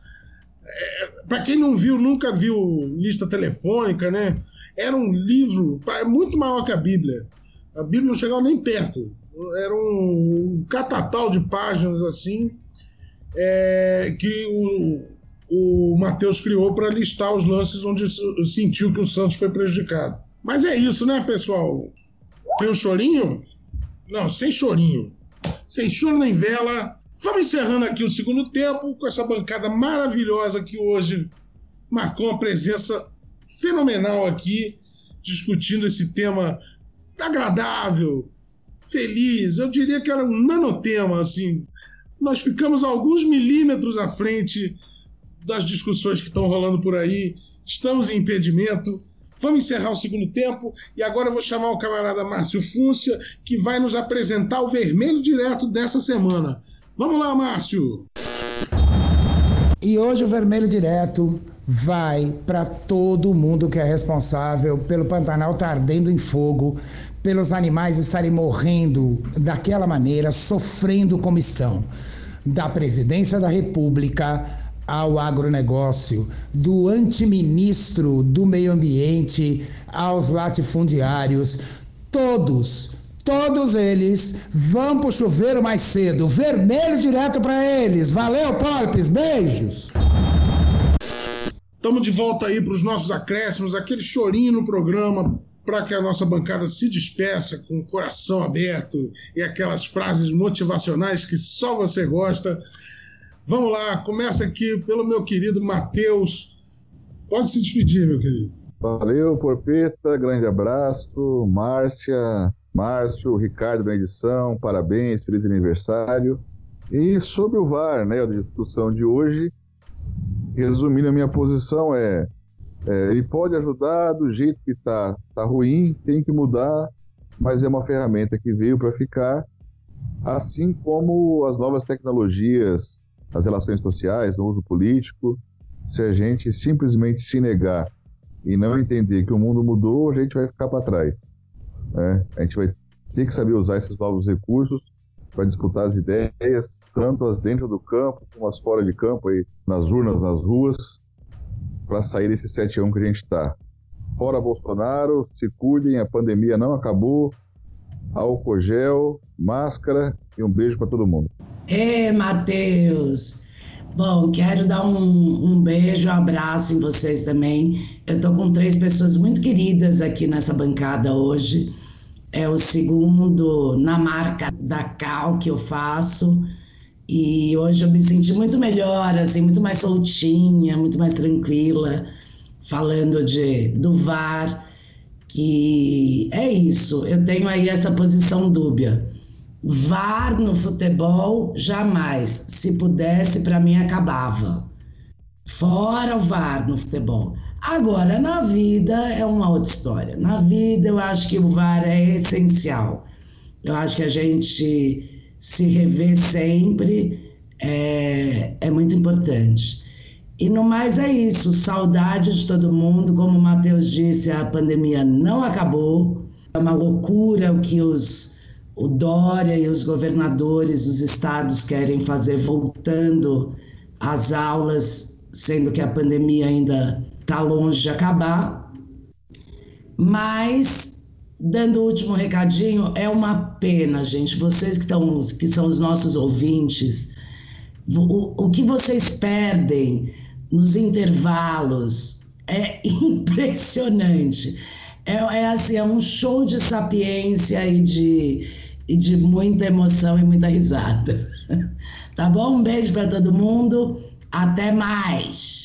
Speaker 2: É, para quem não viu, nunca viu lista telefônica, né? Era um livro é muito maior que a Bíblia. A Bíblia não chegava nem perto. Era um, um catatal de páginas assim é, que o, o Mateus criou para listar os lances onde sentiu que o Santos foi prejudicado. Mas é isso, né, pessoal? Tem um chorinho? Não, sem chorinho. Sem choro nem vela. Vamos encerrando aqui o segundo tempo com essa bancada maravilhosa que hoje marcou uma presença fenomenal aqui, discutindo esse tema agradável, feliz. Eu diria que era um nanotema, assim. Nós ficamos alguns milímetros à frente das discussões que estão rolando por aí. Estamos em impedimento. Vamos encerrar o segundo tempo e agora eu vou chamar o camarada Márcio Fúncia, que vai nos apresentar o vermelho direto dessa semana. Vamos lá, Márcio!
Speaker 4: E hoje o vermelho direto vai para todo mundo que é responsável pelo Pantanal estar tá ardendo em fogo, pelos animais estarem morrendo daquela maneira, sofrendo como estão. Da presidência da República ao agronegócio, do antiministro do meio ambiente aos latifundiários, todos Todos eles vão pro chuveiro mais cedo. Vermelho direto para eles. Valeu, Porpes. Beijos.
Speaker 2: Estamos de volta aí para os nossos acréscimos, aquele chorinho no programa para que a nossa bancada se despeça com o coração aberto e aquelas frases motivacionais que só você gosta. Vamos lá, começa aqui pelo meu querido Matheus. Pode se despedir, meu querido.
Speaker 5: Valeu, Porpeta, grande abraço. Márcia, Márcio, Ricardo na edição, parabéns, feliz aniversário. E sobre o VAR, né, a discussão de hoje, resumindo a minha posição é, é ele pode ajudar do jeito que está tá ruim, tem que mudar, mas é uma ferramenta que veio para ficar, assim como as novas tecnologias, as relações sociais, o uso político. Se a gente simplesmente se negar e não entender que o mundo mudou, a gente vai ficar para trás. Né? A gente vai ter que saber usar esses novos recursos para disputar as ideias, tanto as dentro do campo como as fora de campo, aí, nas urnas, nas ruas, para sair desse 7 a 1 que a gente está. Fora Bolsonaro, se cuidem, a pandemia não acabou. Álcool gel, máscara e um beijo para todo mundo.
Speaker 3: Ê, Matheus! Bom, quero dar um, um, beijo, um abraço em vocês também. Eu estou com três pessoas muito queridas aqui nessa bancada hoje. É o segundo na marca da Cal que eu faço. E hoje eu me senti muito melhor, assim, muito mais soltinha, muito mais tranquila, falando de do VAR, que é isso. Eu tenho aí essa posição dúbia VAR no futebol, jamais. Se pudesse, para mim acabava. Fora o VAR no futebol. Agora, na vida é uma outra história. Na vida, eu acho que o VAR é essencial. Eu acho que a gente se rever sempre é, é muito importante. E no mais é isso. Saudade de todo mundo. Como o Matheus disse, a pandemia não acabou. É uma loucura o que os o Dória e os governadores dos estados querem fazer voltando às aulas, sendo que a pandemia ainda está longe de acabar. Mas, dando o último recadinho, é uma pena, gente, vocês que, estão, que são os nossos ouvintes, o, o que vocês perdem nos intervalos é impressionante. É, é, assim, é um show de sapiência e de, e de muita emoção e muita risada. Tá bom? Um beijo para todo mundo. Até mais.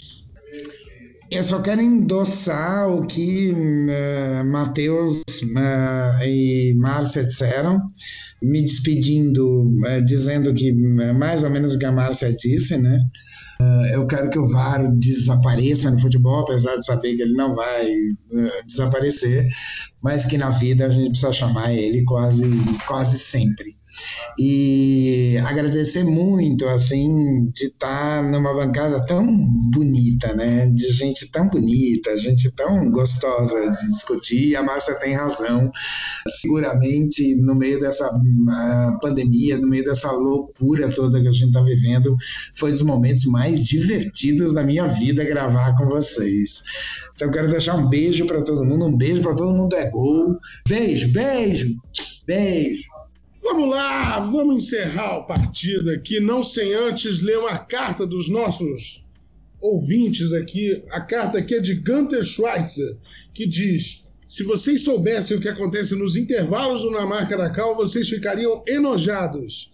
Speaker 4: Eu só quero endossar o que uh, Matheus uh, e Márcia disseram, me despedindo, uh, dizendo que mais ou menos o que a Márcia disse, né? Eu quero que o VAR desapareça no futebol, apesar de saber que ele não vai desaparecer, mas que na vida a gente precisa chamar ele quase, quase sempre e agradecer muito assim de estar numa bancada tão bonita, né? De gente tão bonita, gente tão gostosa de discutir. A Márcia tem razão. Seguramente no meio dessa uh, pandemia, no meio dessa loucura toda que a gente está vivendo, foi dos momentos mais divertidos da minha vida gravar com vocês. Então quero deixar um beijo para todo mundo, um beijo para todo mundo é gol. Beijo, beijo, beijo.
Speaker 2: Vamos lá, vamos encerrar o partido aqui, não sem antes ler uma carta dos nossos ouvintes aqui. A carta aqui é de Gunter Schweitzer, que diz: Se vocês soubessem o que acontece nos intervalos do Na Marca da Cal, vocês ficariam enojados.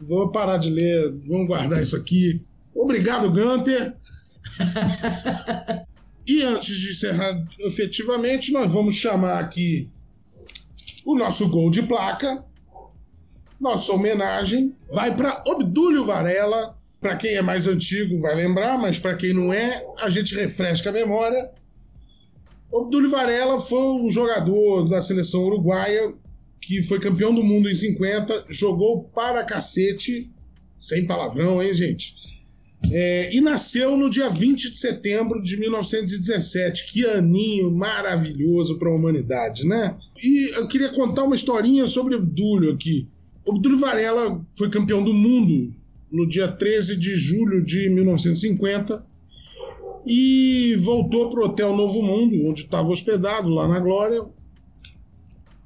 Speaker 2: Vou parar de ler, vamos guardar isso aqui. Obrigado, Gunter. e antes de encerrar efetivamente, nós vamos chamar aqui o nosso gol de placa nossa homenagem vai para Obdúlio Varela. Para quem é mais antigo vai lembrar, mas para quem não é, a gente refresca a memória. Obdúlio Varela foi um jogador da seleção uruguaia que foi campeão do mundo em 50, jogou para cacete, sem palavrão, hein, gente? É, e nasceu no dia 20 de setembro de 1917. Que aninho maravilhoso para a humanidade, né? E eu queria contar uma historinha sobre Obdúlio aqui. O Túlio Varela foi campeão do mundo no dia 13 de julho de 1950 e voltou para o Hotel Novo Mundo, onde estava hospedado, lá na Glória.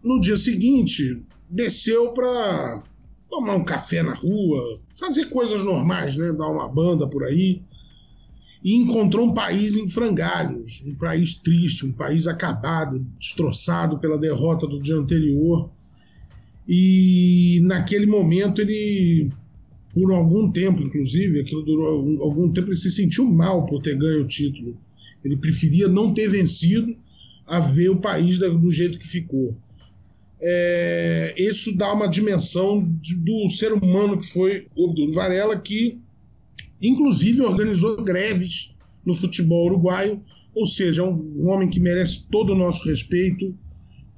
Speaker 2: No dia seguinte, desceu para tomar um café na rua, fazer coisas normais, né? dar uma banda por aí. E encontrou um país em frangalhos, um país triste, um país acabado, destroçado pela derrota do dia anterior e naquele momento ele, por algum tempo, inclusive, aquilo durou algum tempo, ele se sentiu mal por ter ganho o título. Ele preferia não ter vencido a ver o país do jeito que ficou. É, isso dá uma dimensão de, do ser humano que foi o Obdúlio Varela, que inclusive organizou greves no futebol uruguaio, ou seja, um, um homem que merece todo o nosso respeito,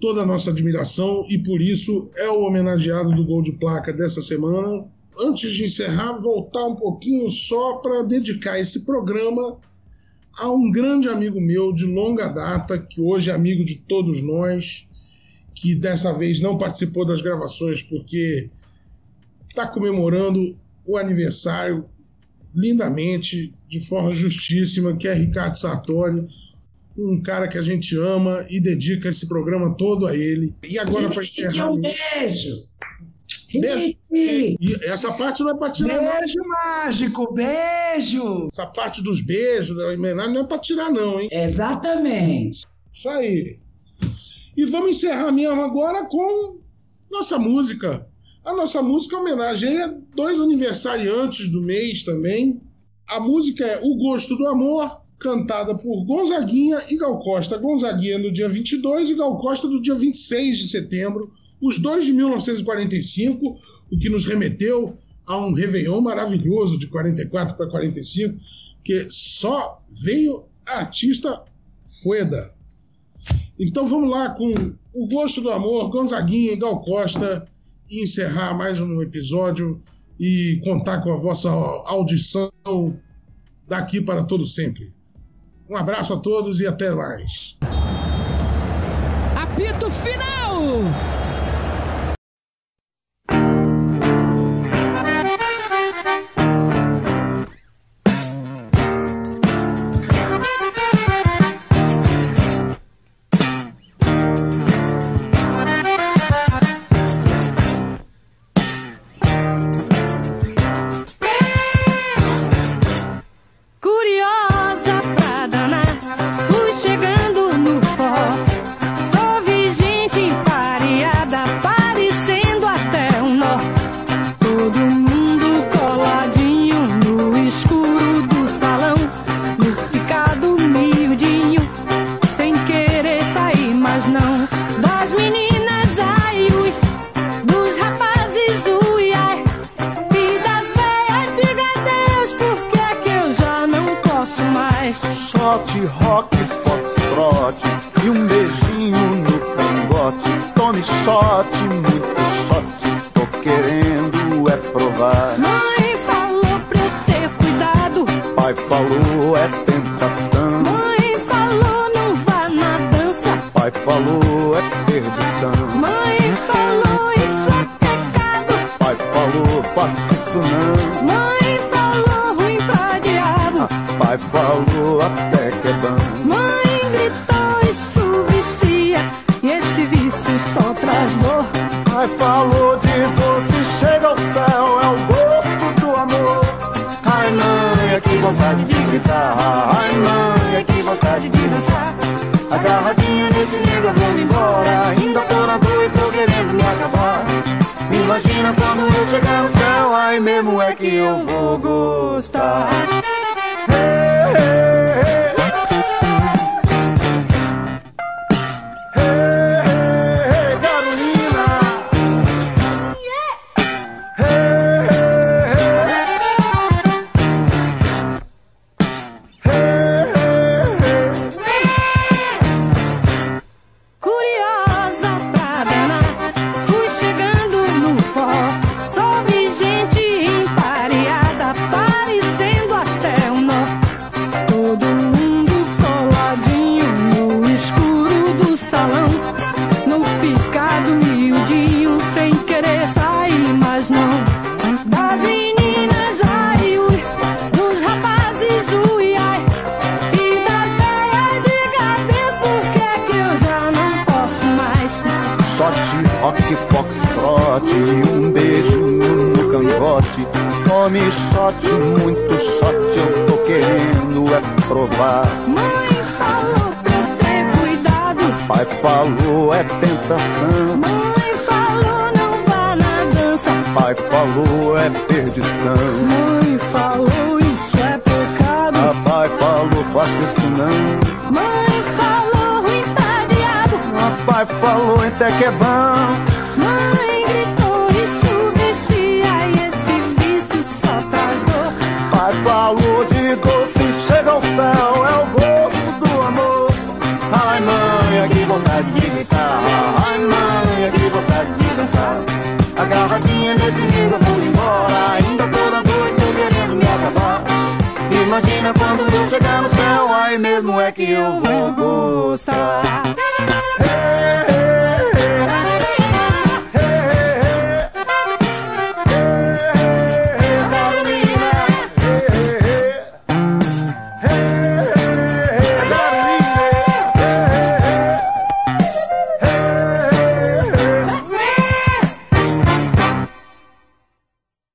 Speaker 2: toda a nossa admiração e por isso é o homenageado do gol de placa dessa semana. Antes de encerrar, voltar um pouquinho só para dedicar esse programa a um grande amigo meu de longa data, que hoje é amigo de todos nós, que dessa vez não participou das gravações porque está comemorando o aniversário lindamente, de forma justíssima, que é Ricardo Sartori um cara que a gente ama e dedica esse programa todo a ele. E agora para encerrar.
Speaker 3: Um beijo!
Speaker 2: Beijo! E essa parte não é para tirar.
Speaker 4: Beijo não. mágico, beijo!
Speaker 2: Essa parte dos beijos, da homenagem, não é para tirar, não, hein?
Speaker 3: Exatamente.
Speaker 2: Isso aí. E vamos encerrar mesmo agora com nossa música. A nossa música homenageia dois aniversariantes do mês também. A música é O Gosto do Amor, cantada por Gonzaguinha e Gal Costa. Gonzaguinha no dia 22 e Gal Costa no dia 26 de setembro, os dois de 1945, o que nos remeteu a um Réveillon maravilhoso de 44 para 45, que só veio a artista Fueda. Então vamos lá com O Gosto do Amor, Gonzaguinha e Gal Costa, e encerrar mais um episódio e contar com a vossa audição daqui para todo sempre. Um abraço a todos e até mais.
Speaker 6: Apito final!